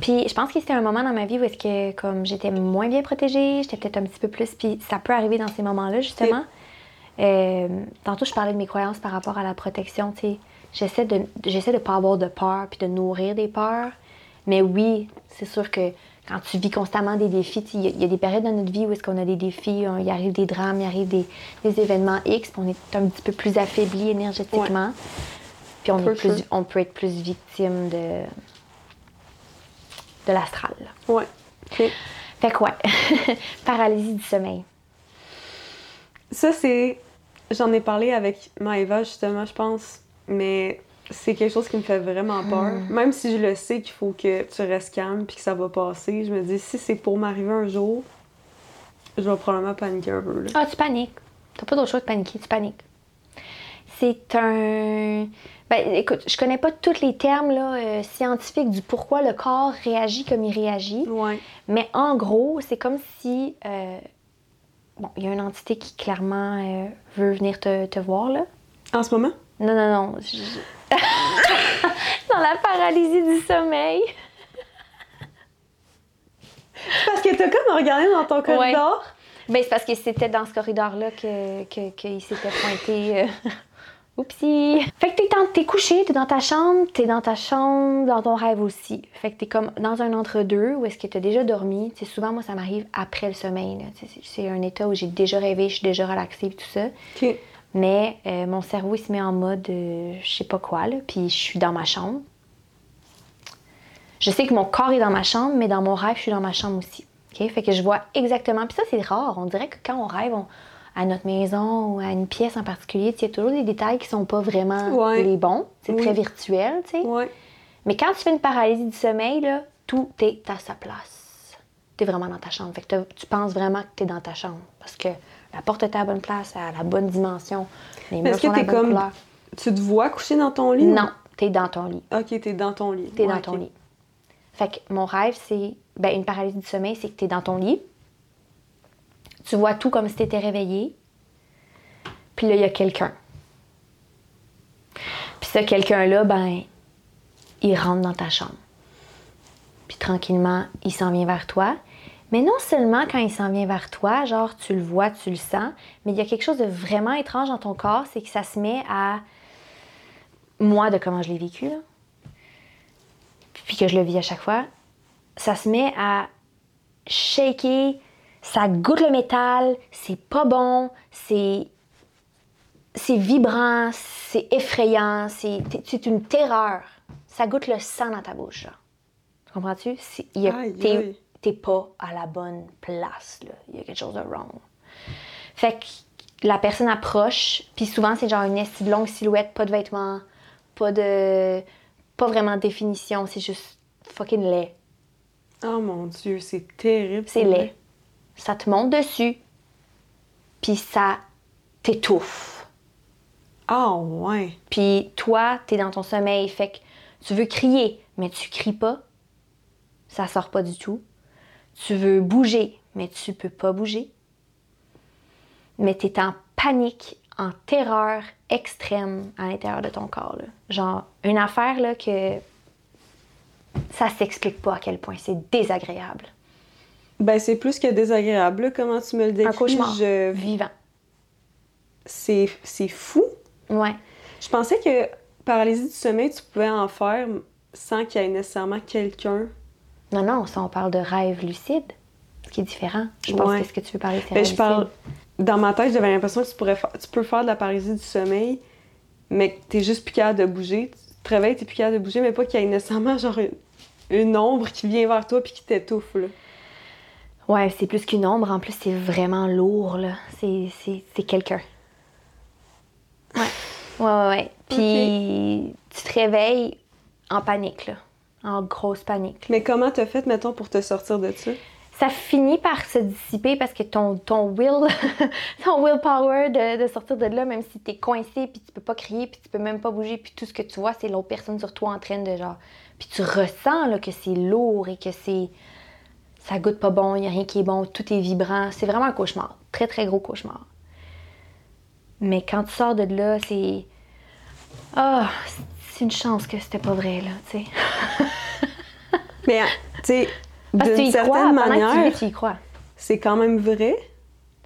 Puis je pense que c'était un moment dans ma vie où est-ce que comme j'étais moins bien protégée, j'étais peut-être un petit peu plus. Puis ça peut arriver dans ces moments-là justement. Euh, tantôt je parlais de mes croyances par rapport à la protection. Tu sais, j'essaie de j'essaie de pas avoir de peur puis de nourrir des peurs. Mais oui, c'est sûr que quand tu vis constamment des défis, il y, a- il y a des périodes dans notre vie où est-ce qu'on a des défis, hein, il arrive des drames, il arrive des, des événements X, puis on est un petit peu plus affaibli énergétiquement. Puis on, est plus, on peut être plus victime de, de l'astral. OK. Fait que ouais, paralysie du sommeil. Ça, c'est. J'en ai parlé avec Maëva, justement, je pense, mais c'est quelque chose qui me fait vraiment peur. Même si je le sais qu'il faut que tu restes calme puis que ça va passer, je me dis, si c'est pour m'arriver un jour, je vais probablement paniquer un peu. Là. Ah, tu paniques. T'as pas d'autre chose de paniquer, tu paniques. C'est un. Ben, écoute, je connais pas tous les termes là, euh, scientifiques du pourquoi le corps réagit comme il réagit, Ouais. mais en gros, c'est comme si. euh, Bon, il y a une entité qui clairement euh, veut venir te, te voir, là. En ce moment? Non, non, non. je- Dans la paralysie du sommeil. Parce que t'as comme regardé dans ton corridor? Ben, c'est parce que c'était dans ce corridor-là que, que, qu'il s'était pointé. euh, Oupsie! Fait que t'es, couché, t'es dans ta chambre, t'es dans ta chambre, dans ton rêve aussi. Fait que t'es comme dans un entre-deux où est-ce que t'as déjà dormi. Tu sais, souvent, moi, ça m'arrive après le sommeil. C'est, un état où j'ai déjà rêvé, je suis déjà relaxée et tout ça. Mais euh, mon cerveau, il se met en mode euh, je sais pas quoi, là, puis je suis dans ma chambre. Je sais que mon corps est dans ma chambre, mais dans mon rêve, je suis dans ma chambre aussi. OK? Fait que je vois exactement. Puis ça, c'est rare. On dirait que quand on rêve on- à notre maison ou à une pièce en particulier, il y a toujours des détails qui sont pas vraiment Ouais. les bons. C'est Oui. très virtuel, tu sais. Ouais. Mais quand tu fais une paralysie du sommeil, là, tout est à sa place. Tu es vraiment dans ta chambre. Fait que tu penses vraiment que tu es dans ta chambre. Parce que la porte est à la bonne place, à la bonne dimension. Les Mais murs est-ce que sont de la t'es bonne comme- couleur. Tu te vois coucher dans ton lit? Non, tu es dans ton lit. OK, t'es dans ton lit. Tu es Ouais, dans ton lit. Fait que mon rêve, c'est. Ben, une paralysie du sommeil, c'est que tu es dans ton lit. Tu vois tout comme si tu étais réveillé. Puis là, il y a quelqu'un. Puis ce quelqu'un-là, ben, il rentre dans ta chambre. Puis tranquillement, il s'en vient vers toi. Mais non seulement quand il s'en vient vers toi, genre tu le vois, tu le sens, mais il y a quelque chose de vraiment étrange dans ton corps, c'est que ça se met à. Moi, de comment je l'ai vécu, là, puis que je le vis à chaque fois, ça se met à shaker, ça goûte le métal, c'est pas bon, c'est. C'est vibrant, c'est effrayant, c'est c'est une terreur. Ça goûte le sang dans ta bouche. Comprends-tu? Il y a- T'es pas à la bonne place. Là. Il y a quelque chose de wrong. Fait que la personne approche, puis souvent c'est genre une de longue silhouette, pas de vêtements, pas de. pas vraiment de définition, c'est juste fucking laid. Oh mon Dieu, c'est terrible. C'est laid. Ça te monte dessus, puis ça t'étouffe. Ah ouais. Puis toi, t'es dans ton sommeil, fait que tu veux crier, mais tu cries pas. Ça sort pas du tout. Tu veux bouger, mais tu peux pas bouger. Mais t'es en panique, en terreur extrême à l'intérieur de ton corps. là. Genre, une affaire là que ça s'explique pas à quel point c'est désagréable. Ben, c'est plus que désagréable, là, comment tu me le décris? Un cauchemar. je- Vivant. C'est c'est fou. Ouais. Je pensais que paralysie du sommeil, tu pouvais en faire sans qu'il y ait nécessairement quelqu'un. Non, non, ça, on parle de rêve lucide, ce qui est différent. Je pense Ouais. que ce que tu veux parler, c'est Ben, rêve je parle. Dans ma tête, j'avais l'impression que tu, pourrais fa- tu peux faire de la paralysie du sommeil, mais que t'es juste plus capable de bouger. Tu te réveilles, t'es plus capable de bouger, mais pas qu'il y ait nécessairement genre une, une ombre qui vient vers toi puis qui t'étouffe. là. Ouais, c'est plus qu'une ombre. En plus, c'est vraiment lourd, là. C'est, c'est, c'est quelqu'un. Ouais. Ouais, ouais, ouais. Puis, tu te réveilles en panique, là. En grosse panique. Mais comment t'as fait, mettons, pour te sortir de ça? Ça finit par se dissiper parce que ton, ton will, ton willpower de, de sortir de là, même si t'es coincé, puis tu peux pas crier, puis tu peux même pas bouger, puis tout ce que tu vois, c'est l'autre personne sur toi en train de genre. Puis tu ressens là, que c'est lourd et que c'est. Ça goûte pas bon, il y a rien qui est bon, tout est vibrant. C'est vraiment un cauchemar. Très, très gros cauchemar. Mais quand tu sors de là, c'est. Ah, c'est une chance que c'était pas vrai, là, tu sais. Mais, tu sais, d'une crois, certaine manière, vis, tu y crois. c'est quand même vrai.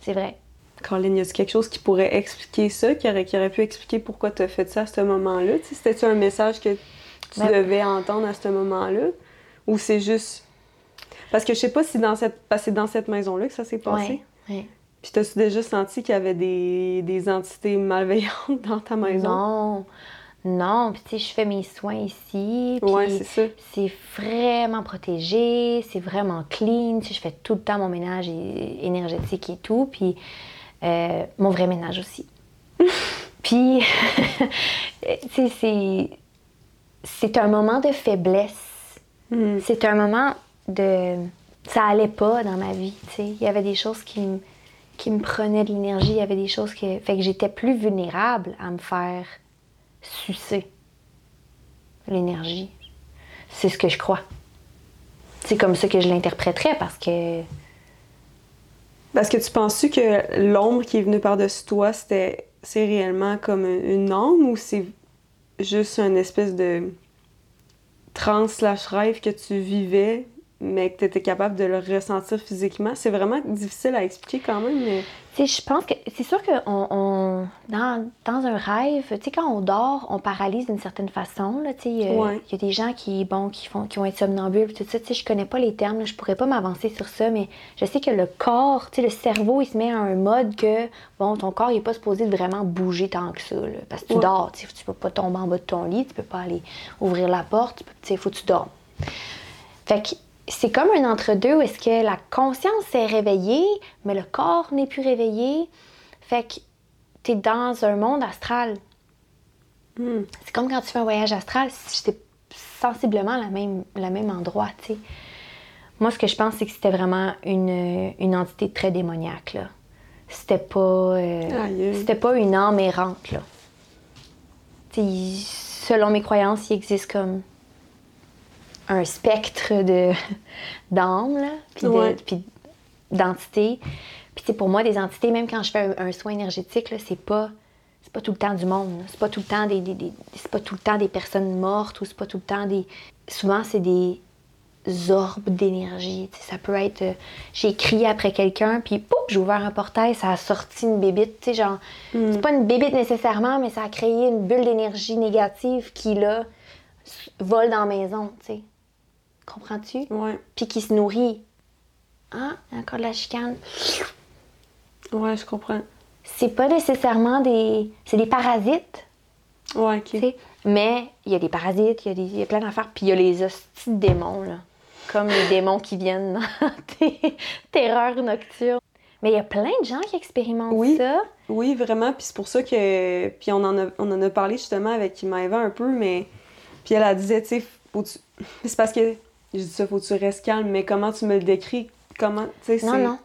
C'est vrai. Caroline, y a quelque chose qui pourrait expliquer ça, qui aurait, qui aurait pu expliquer pourquoi tu as fait ça à ce moment-là? C'était-tu un message que tu Ben- devais entendre à ce moment-là? Ou c'est juste. Parce que je sais pas si dans cette. Parce que c'est dans cette maison-là que ça s'est passé. Ouais, ouais. Puis t'as-tu déjà senti qu'il y avait des, des entités malveillantes dans ta maison? Non, non. Puis tu sais, je fais mes soins ici. Ouais, c'est ça. c'est vraiment protégé, c'est vraiment clean. Tu sais, je fais tout le temps mon ménage énergétique et tout. Puis euh, mon vrai ménage aussi. Puis, tu sais, c'est, un moment de faiblesse. Mhm. C'est un moment de. Ça allait pas dans ma vie, tu sais. Il y avait des choses qui, me- qui me prenaient de l'énergie, il y avait des choses que. Fait que j'étais plus vulnérable à me faire sucer l'énergie. C'est ce que je crois. C'est comme ça que je l'interpréterais parce que. Parce que tu penses-tu que l'ombre qui est venue par-dessus toi, c'était c'est réellement comme une ombre ou c'est juste une espèce de trans slash rêve que tu vivais, mais que tu étais capable de le ressentir physiquement? C'est vraiment difficile à expliquer quand même, mais Tu sais, je pense que c'est sûr que on, on- dans, dans un rêve, tu sais, quand on dort, on paralyse d'une certaine façon. Là, tu sais, il y a- Ouais. il y a des gens qui, bon, qui, font, qui vont être somnambules, tout ça. Tu sais, je connais pas les termes, là, je pourrais pas m'avancer sur ça, mais je sais que le corps, tu sais, le cerveau, il se met à un mode que, bon, ton corps, il est pas supposé vraiment bouger tant que ça. là, parce que tu Ouais. dors, tu sais, tu peux pas tomber en bas de ton lit, tu peux pas aller ouvrir la porte, tu sais, il faut que tu dormes. Fait que c'est comme un entre-deux où est-ce que la conscience est réveillée, mais le corps n'est plus réveillé. Fait que t'es dans un monde astral. hmm, C'est comme quand tu fais un voyage astral, c'est sensiblement la même, le même endroit, tu sais. Moi, ce que je pense, c'est que c'était vraiment une, une entité très démoniaque, là. C'était pas... euh, c'était pas une âme errante, là. Tu sais, il- selon mes croyances, il existe comme un spectre de d'âmes, là, puis Ouais. puis sais, pour moi, des entités, même quand je fais un, un soin énergétique, c'est pas c'est pas tout le temps du monde. C'est pas tout le temps des, des- des- c'est pas tout le temps des personnes mortes ou c'est pas tout le temps des souvent c'est des orbes d'énergie. Ça peut être, euh, j'ai crié après quelqu'un, puis pouf, j'ai ouvert un portail, ça a sorti une bébite. Tu sais, genre, Mm. c'est pas une bébite nécessairement, mais ça a créé une bulle d'énergie négative qui, là, vole dans la maison, tu sais. Comprends-tu? Ouais. Puis qui se nourrit. Ah, il y a encore de la chicane. Ouais, je comprends. C'est pas nécessairement des. C'est des parasites. Ouais, ok. Mais il y a des parasites, il y a, des, il y a plein d'affaires. Puis il y a les hosties de démons, là. Comme les démons qui viennent dans tes terreurs nocturnes. Mais il y a plein de gens qui expérimentent Oui. ça. Oui, vraiment. Puis c'est pour ça que. Puis on en a, on en a parlé justement avec Maëva un peu, mais. Puis elle, elle disait, tu sais, tu. C'est parce que. Je dis ça, faut que tu restes calme, mais comment tu me le décris? Comment. Tu sais, Non, non.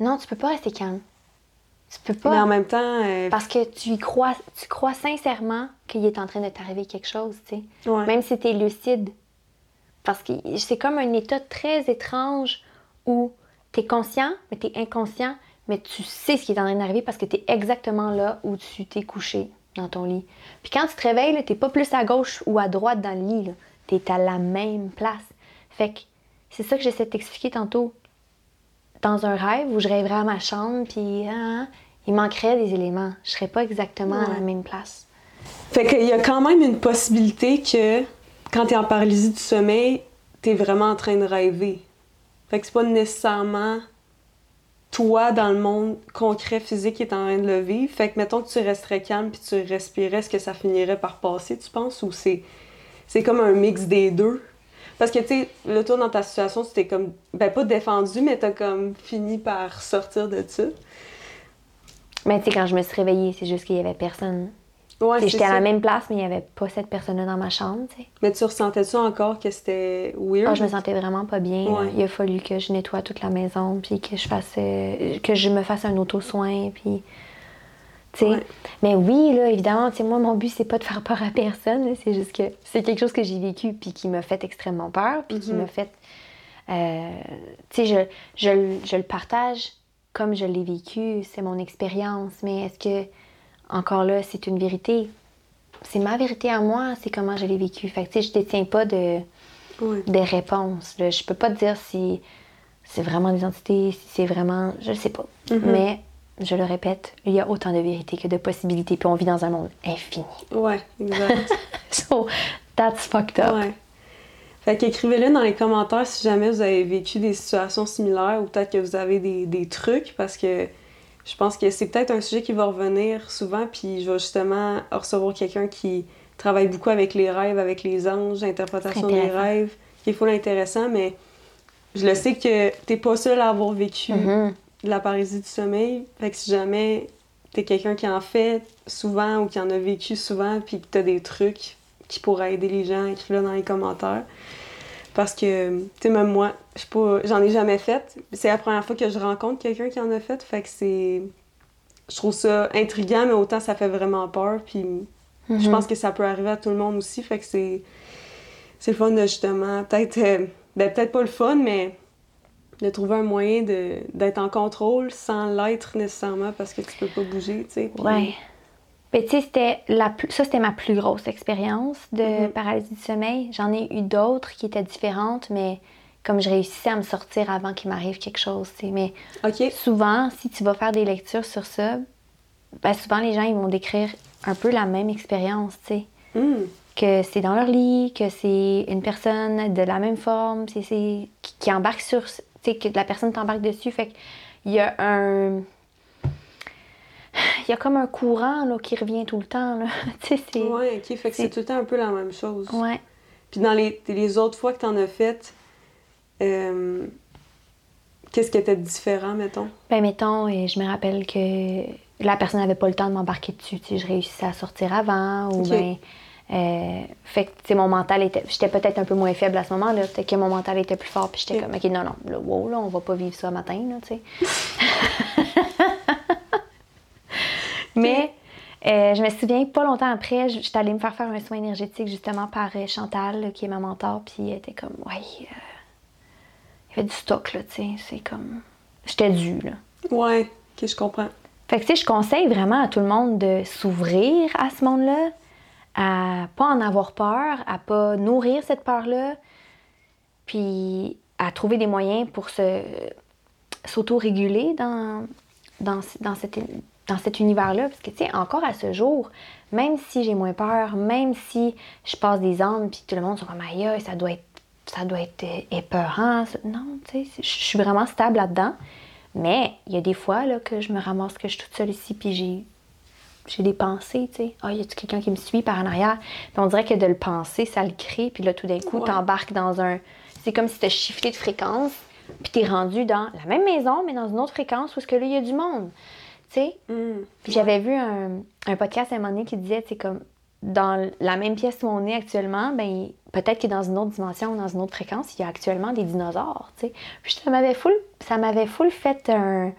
Non, tu peux pas rester calme. Tu peux pas. Mais en même temps. euh, Parce que tu y crois, tu crois sincèrement qu'il est en train de t'arriver quelque chose, tu sais. ouais. Même si tu es lucide. Parce que c'est comme un état très étrange où tu es conscient, mais tu es inconscient, mais tu sais ce qui est en train d'arriver parce que tu es exactement là où tu t'es couché dans ton lit. Puis quand tu te réveilles, tu pas plus à gauche ou à droite dans le lit. Tu es à la même place. Fait que c'est ça que j'essaie de t'expliquer tantôt. Dans un rêve où je rêverais à ma chambre, puis hein, il manquerait des éléments. Je serais pas exactement à la même place. Fait qu'il y a quand même une possibilité que quand t'es en paralysie du sommeil, t'es vraiment en train de rêver. Fait que c'est pas nécessairement toi dans le monde concret physique qui est en train de le vivre. Fait que mettons que tu resterais calme puis tu respirais, est-ce que ça finirait par passer, tu penses? Ou c'est c'est comme un mix des deux? Parce que, tu sais, là, toi, dans ta situation, tu t'es comme, ben pas défendu, mais t'as comme fini par sortir de ça. Mais tu sais, quand je me suis réveillée, c'est juste qu'il y avait personne. Ouais, c'est J'étais à la même place, mais il n'y avait pas cette personne-là dans ma chambre. tu sais. Mais tu ressentais-tu encore que c'était weird? Ah, je me sentais vraiment pas bien. Ouais. Il a fallu que je nettoie toute la maison, puis que je fasse, euh, que je me fasse un auto-soin, puis. Ouais. Mais oui, là, évidemment, moi, mon but, c'est pas de faire peur à personne. C'est juste que c'est quelque chose que j'ai vécu, puis qui m'a fait extrêmement peur, puis qui Mhm. m'a fait. euh, tu sais, je, je, le- je le partage comme je l'ai vécu, c'est mon expérience, mais est-ce que, encore là, c'est une vérité? C'est ma vérité à moi, c'est comment je l'ai vécu. Fait que, tu sais, je détiens pas de des réponses. Là. Je peux pas te dire si c'est vraiment des entités, si c'est vraiment. Je ne sais pas. Mhm. Mais, je le répète, il y a autant de vérités que de possibilités, puis on vit dans un monde infini. Ouais, exact. So, that's fucked up. ouais. Fait qu'écrivez-le dans les commentaires si jamais vous avez vécu des situations similaires ou peut-être que vous avez des, des trucs parce que je pense que c'est peut-être un sujet qui va revenir souvent puis je vais justement recevoir quelqu'un qui travaille beaucoup avec les rêves, avec les anges, l'interprétation des rêves, qui est full intéressant, mais je le sais que t'es pas seul à avoir vécu Mhm. De la paralysie du sommeil. Fait que si jamais t'es quelqu'un qui en fait souvent ou qui en a vécu souvent, puis que t'as des trucs qui pourraient aider les gens, écris-le dans les commentaires. Parce que, tu sais, même moi, j'en ai jamais fait. C'est la première fois que je rencontre quelqu'un qui en a fait. Fait que c'est. Je trouve ça intriguant, mais autant ça fait vraiment peur. Puis je Mhm. pense que ça peut arriver à tout le monde aussi. Fait que c'est. C'est le fun de justement. Peut-être. euh, ben, peut-être pas le fun, mais de trouver un moyen d'être en contrôle sans l'être nécessairement parce que tu peux pas bouger, tu sais. Ouais. Mais tu sais, c'était la plus- ça, c'était ma plus grosse expérience de Mhm. paralysie du sommeil. J'en ai eu d'autres qui étaient différentes, mais comme je réussissais à me sortir avant qu'il m'arrive quelque chose, tu sais. Mais souvent, si tu vas faire des lectures sur ça, ben souvent les gens ils vont décrire un peu la même expérience, tu sais. Hmm. Que c'est dans leur lit, que c'est une personne de la même forme, c'est, c'est- qui, qui embarque sur. Sais, que la personne t'embarque dessus. Fait qu'il y a un. Il y a comme un courant là, qui revient tout le temps. Là. tu sais, c'est. Ouais, OK. Fait que c'est tout le temps un peu la même chose. Ouais. Puis dans les, les autres fois que t'en as fait, euh, qu'est-ce qui était différent, mettons? Ben, mettons, et je me rappelle que la personne n'avait pas le temps de m'embarquer dessus. Tu sais, je réussissais à sortir avant. Ou ben, euh, fait que, tu sais, mon mental était. J'étais peut-être un peu moins faible à ce moment-là. Peut-être que mon mental était plus fort. Puis j'étais comme, OK, non, non, là, wow, là, on va pas vivre ça matin, là, tu sais. Mais. euh, je me souviens, pas longtemps après, j'étais allée me faire faire un soin énergétique justement par euh, Chantal, là, qui est ma mentor, puis elle était comme, ouais, il y avait du stock, là, tu sais, c'est comme, j'étais due, là. Ouais, OK, je comprends. Fait que, tu sais, je conseille vraiment à tout le monde de s'ouvrir à ce monde-là, à pas en avoir peur, à pas nourrir cette peur-là. puis à trouver des moyens pour se s'auto-réguler dans, dans, dans, cet, dans cet univers-là. Parce que, tu sais, encore à ce jour, même si j'ai moins peur, même si je passe des ans, puis tout le monde sont comme aïe, ça doit être, ça doit être épeurant. Non, tu sais, je suis vraiment stable là-dedans. Mais il y a des fois là, que je me ramasse que je suis toute seule ici, puis j'ai j'ai des pensées, tu sais. Ah, y a-tu quelqu'un qui me suit par en arrière? Puis on dirait que de le penser, ça le crée. Puis là, tout d'un coup, Ouais. t'embarques dans un. C'est comme si t'as shifté de fréquence, puis t'es rendu dans la même maison, mais dans une autre fréquence où est-ce que là, il y a du monde. Tu sais? Mm. Puis j'avais vu un, un podcast à un moment donné qui disait, c'est comme dans la même pièce où on est actuellement, ben peut-être que dans une autre dimension ou dans une autre fréquence, il y a actuellement des dinosaures, tu sais. Puis ça m'avait full, ça m'avait full fait un,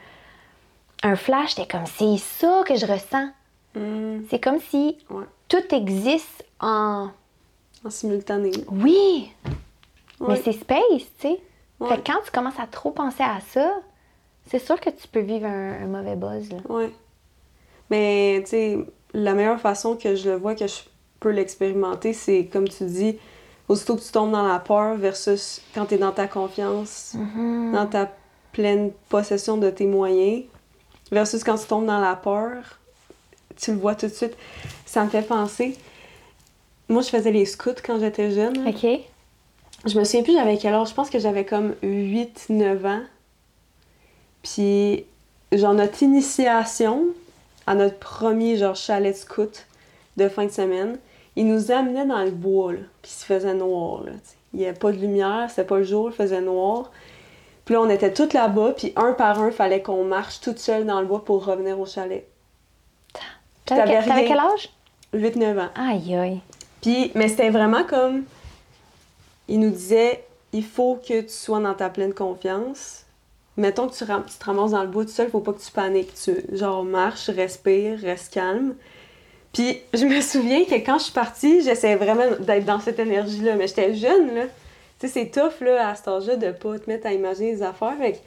un flash, j'étais comme, c'est ça que je ressens. Mm. C'est comme si Ouais. tout existe en... En simultané. Oui, mais c'est space, tu sais. Ouais. Fait que quand tu commences à trop penser à ça, c'est sûr que tu peux vivre un, un mauvais buzz, là. Ouais. Mais, tu sais, la meilleure façon que je le vois, que je peux l'expérimenter, c'est, comme tu dis, aussitôt que tu tombes dans la peur versus quand tu es dans ta confiance, Mhm. dans ta pleine possession de tes moyens, versus quand tu tombes dans la peur, tu le vois tout de suite. Ça me fait penser. Moi, je faisais les scouts quand j'étais jeune. OK. Je me souviens plus j'avais quel âge. Je pense que j'avais comme 8-9 ans. Puis, genre, notre initiation à notre premier, genre, chalet de scout de fin de semaine, il nous amenait dans le bois, là. Puis, il se faisait noir, là. t'sais. Il n'y avait pas de lumière, c'était pas le jour, il faisait noir. Puis là, on était toutes là-bas, puis un par un, fallait qu'on marche toute seule dans le bois pour revenir au chalet. T'avais quel, t'avais rien. quel âge? 8-9 ans. Aïe, aïe. Puis, mais c'était vraiment comme. Il nous disait il faut que tu sois dans ta pleine confiance. Mettons que tu, ram- tu te ramasses dans le bois tout seul, faut pas que tu paniques. Tu, genre, marche, respire, reste calme. Puis, je me souviens que quand je suis partie, j'essayais vraiment d'être dans cette énergie-là. Mais j'étais jeune, là. Tu sais, c'est tough, là, à cet âge-là, de pas te mettre à imaginer les affaires. Fait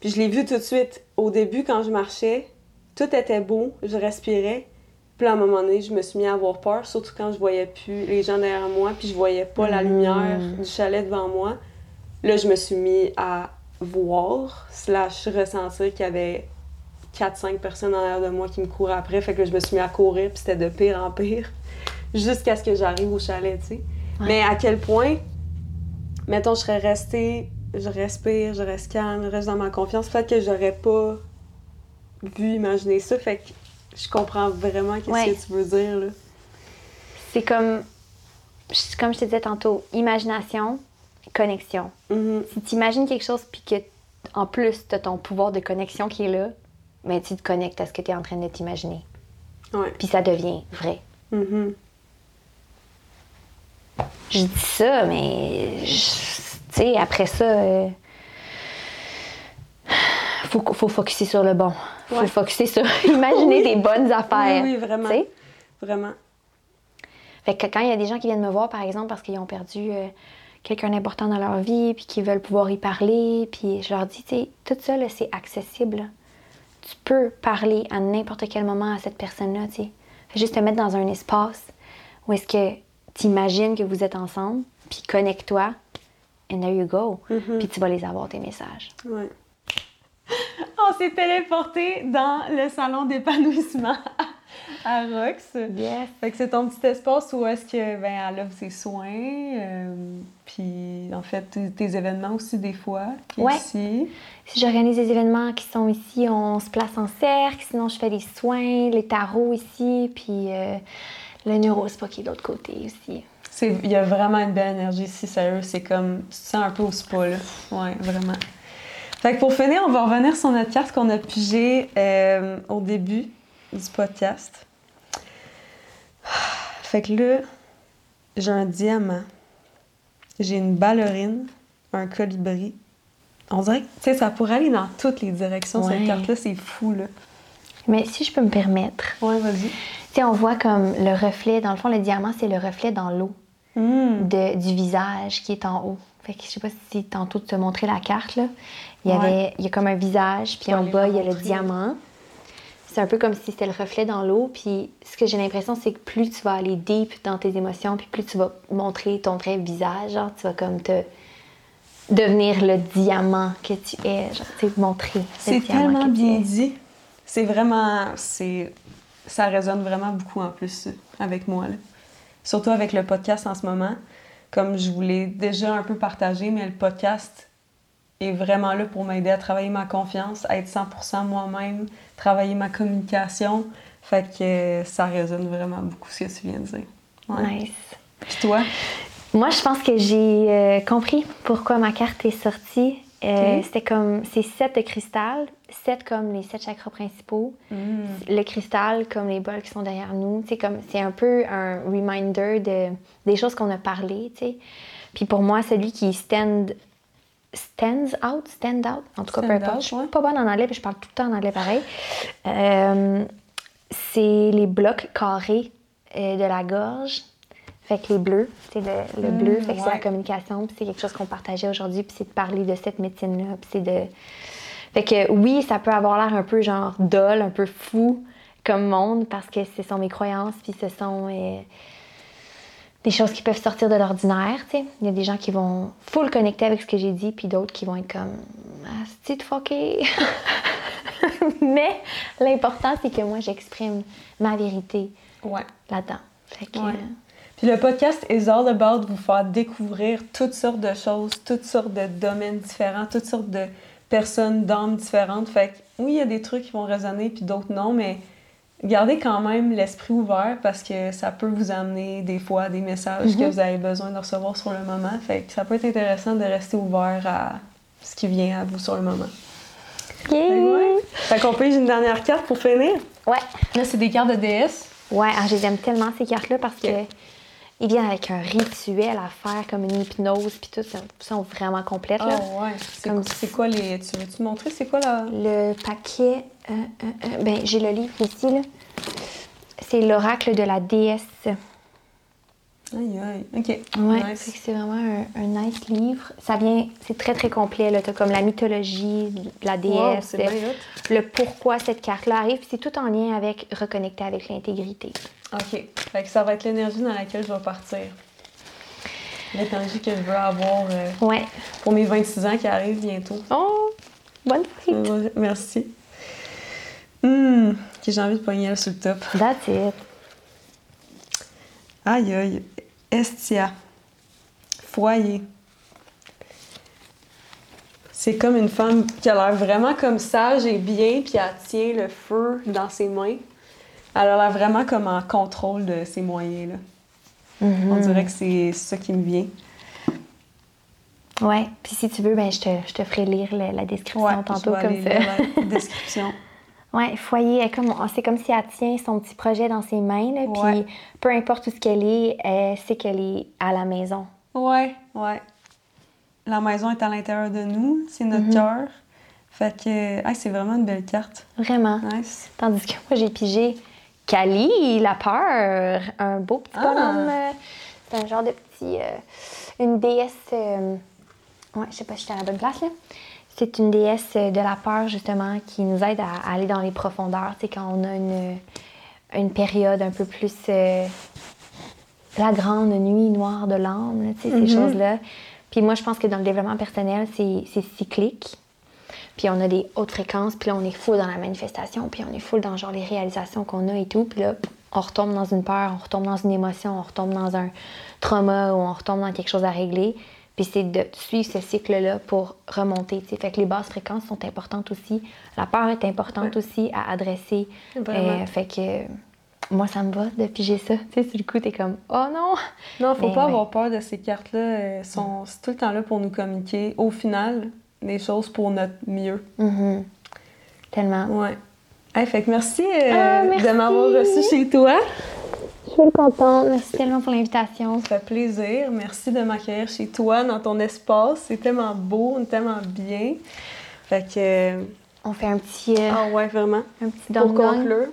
Puis, je l'ai vu tout de suite. Au début, quand je marchais, tout était beau, je respirais. Puis à un moment donné, je me suis mis à avoir peur, surtout quand je voyais plus les gens derrière moi, puis je voyais pas la Mm. lumière du chalet devant moi. Là, je me suis mis à voir, slash ressentir qu'il y avait 4-5 personnes en arrière de moi qui me couraient après. Fait que là, je me suis mis à courir, puis c'était de pire en pire, jusqu'à ce que j'arrive au chalet, tu sais. Mais à quel point, mettons, je serais restée, je respire, je reste calme, je reste dans ma confiance, peut-être que j'aurais pas vu imaginer ça. Fait que je comprends vraiment Ouais. que tu veux dire, là. C'est comme, je- comme je te disais tantôt, imagination, connexion. Mhm. Si tu imagines quelque chose puis que en plus tu as ton pouvoir de connexion qui est là, ben tu te connectes à ce que tu es en train de t'imaginer. Puis ça devient vrai. Mhm. Je dis ça, mais tu sais, après ça, euh, faut, faut focuser sur le bon. Faut Ouais. focuser sur imaginer Oui. des bonnes affaires. Oui, oui, vraiment. Vraiment. Fait que quand il y a des gens qui viennent me voir, par exemple, parce qu'ils ont perdu euh, quelqu'un d'important dans leur vie, puis qu'ils veulent pouvoir y parler, puis je leur dis, tu sais, tout ça, c'est accessible. Tu peux parler à n'importe quel moment à cette personne-là, tu sais. Fais juste te mettre dans un espace où est-ce que tu imagines que vous êtes ensemble, puis connecte-toi, and there you go. Mhm. Puis tu vas les avoir, tes messages. Ouais. On s'est téléporté dans le salon d'épanouissement à Rox. Yes. Fait que c'est ton petit espace où est-ce que ben elle offre ses soins, euh, puis en fait tes, tes événements aussi des fois ici. Si j'organise des événements qui sont ici, on se place en cercle. Sinon, je fais des soins, les tarots ici, puis euh, le neurospa qui est de l'autre côté aussi. Il y a vraiment une belle énergie ici, sérieux, c'est comme tu te sens un peu au spa là. Ouais, vraiment. Fait que pour finir, on va revenir sur notre carte qu'on a pigée euh, au début du podcast. Fait que là, j'ai un diamant, j'ai une ballerine, un colibri. On dirait que tu sais, ça pourrait aller dans toutes les directions, Ouais. cette carte-là, c'est fou là. Mais si je peux me permettre, Ouais, vas-y. tu sais, on voit comme le reflet, dans le fond, le diamant, c'est le reflet dans l'eau de- du visage qui est en haut. Fait que je sais pas si tantôt de te montrer la carte, là. Il y, Ouais. avait, il y a comme un visage, puis en bas, il y a le diamant. C'est un peu comme si c'était le reflet dans l'eau. Puis ce que j'ai l'impression, c'est que plus tu vas aller deep dans tes émotions, puis plus tu vas montrer ton vrai visage, genre, tu vas comme te devenir le diamant que tu es, genre, tu sais, montrer. C'est tellement que bien dit. C'est vraiment. c'est Ça résonne vraiment beaucoup en plus avec moi. là. Surtout avec le podcast en ce moment. Comme je vous l'ai déjà un peu partagé, mais le podcast est vraiment là pour m'aider à travailler ma confiance, à être 100% moi-même, travailler ma communication. Fait que ça résonne vraiment beaucoup ce que tu viens de dire. Ouais. Nice. Puis toi? Moi, je pense que j'ai euh, compris pourquoi ma carte est sortie. Euh. C'était comme, c'est sept de cristal, sept comme les sept chakras principaux, le cristal comme les bols qui sont derrière nous. C'est comme, c'est un peu un reminder de, des choses qu'on a parlé, tu sais. Puis pour moi, celui qui stand, stands out, stand out, en tout cas, peu importe. Je suis pas bonne en anglais, puis je parle tout le temps en anglais pareil. Euh, c'est les blocs carrés euh, de la gorge. Fait que les bleus, c'est le, le bleu, fait que c'est la communication, puis c'est quelque chose qu'on partageait aujourd'hui, puis c'est de parler de cette médecine-là, puis c'est de... Fait que oui, ça peut avoir l'air un peu genre dol, un peu fou comme monde, parce que ce sont mes croyances, puis ce sont euh, des choses qui peuvent sortir de l'ordinaire, tu sais. Il y a des gens qui vont full connecter avec ce que j'ai dit, puis d'autres qui vont être comme ah, c'est fucké. Mais l'important, c'est que moi, j'exprime ma vérité Ouais. là-dedans. Fait que, Ouais. euh, Puis le podcast is all about vous faire découvrir toutes sortes de choses, toutes sortes de domaines différents, toutes sortes de personnes, d'âmes différentes. Fait que oui, il y a des trucs qui vont résonner puis d'autres non, mais gardez quand même l'esprit ouvert parce que ça peut vous amener des fois des messages que vous avez besoin de recevoir sur le moment. Fait que ça peut être intéressant de rester ouvert à ce qui vient à vous sur le moment. yeah! Que ouais. Fait qu'on pige une dernière carte pour finir. Ouais. Là, c'est des cartes de DS. Ouais, ah, je les aime tellement ces cartes-là parce que ils viennent avec un rituel à faire, comme une hypnose, puis tout, ça sont vraiment complètes. Là. Oh ouais. C'est Comme- quoi les. Tu veux-tu montrer c'est quoi la. Le paquet, euh, euh, euh, ben, j'ai le livre ici. là. C'est l'oracle de la déesse. Aïe aïe. Ok. Ouais, Nice. que c'est vraiment un, un nice livre. Ça vient, c'est très très complet. Là. T'as comme la mythologie la déesse, hot. le pourquoi cette carte-là arrive. puis C'est tout en lien avec reconnecter avec l'intégrité. OK. Fait que ça va être l'énergie dans laquelle je vais partir. L'énergie que je veux avoir euh, Ouais. pour mes 26 ans qui arrivent bientôt. Oh, bonne fête. Merci. Hum, ok, j'ai envie de pogner elle sur le top. That's it. Aïe aïe. Estia. Foyer. C'est comme une femme qui a l'air vraiment comme sage et bien, puis elle tient le feu dans ses mains. Elle a l'air vraiment comme en contrôle de ses moyens. Là. On dirait que c'est ça qui me vient. Ouais. Puis si tu veux, ben, je, te, je te ferai lire la, la description je tantôt vais comme aller ça. lire la description. Ouais, foyer, elle comme, c'est comme si elle tient son petit projet dans ses mains, puis Ouais. peu importe où ce qu'elle est, elle sait qu'elle est à la maison. Ouais, ouais. La maison est à l'intérieur de nous, c'est notre Mhm. cœur. Fait que, hey, c'est vraiment une belle carte. Vraiment. Nice. Tandis que moi, j'ai pigé Kali, la peur, un beau petit Ah. bonhomme. euh, C'est un genre de petit. euh, une déesse. euh, ouais, je sais pas si j'étais à la bonne place, là. C'est une déesse de la peur, justement, qui nous aide à, à aller dans les profondeurs. Sais, quand on a une, une période un peu plus. euh, la grande nuit noire de l'âme, là, tu sais, ces choses-là. Puis moi, je pense que dans le développement personnel, c'est c'est cyclique. Puis on a des hautes fréquences, puis là, on est full dans la manifestation, puis on est full dans genre les réalisations qu'on a et tout. Puis là, on retombe dans une peur, on retombe dans une émotion, on retombe dans un trauma ou on retombe dans quelque chose à régler. Puis c'est de suivre ce cycle-là pour remonter. tu sais. Fait que les basses fréquences sont importantes aussi. La peur est importante aussi à adresser. Euh, fait que moi, ça me va de piger ça. Tu sais, sur le coup, t'es comme, oh non! Non, faut Mais pas ouais. avoir peur de ces cartes-là. Elles sont c'est tout le temps là pour nous communiquer. Au final, des choses pour notre mieux. Mhm. Tellement. Ouais. Hey, fait que merci, euh, Ah, merci. de m'avoir reçu chez toi. Je suis contente. Merci tellement pour l'invitation. Ça fait plaisir. Merci de m'accueillir chez toi, dans ton espace. C'est tellement beau, on est tellement bien. Fait que. euh, On fait un petit, euh, Ah ouais, vraiment. un petit Pour conclure,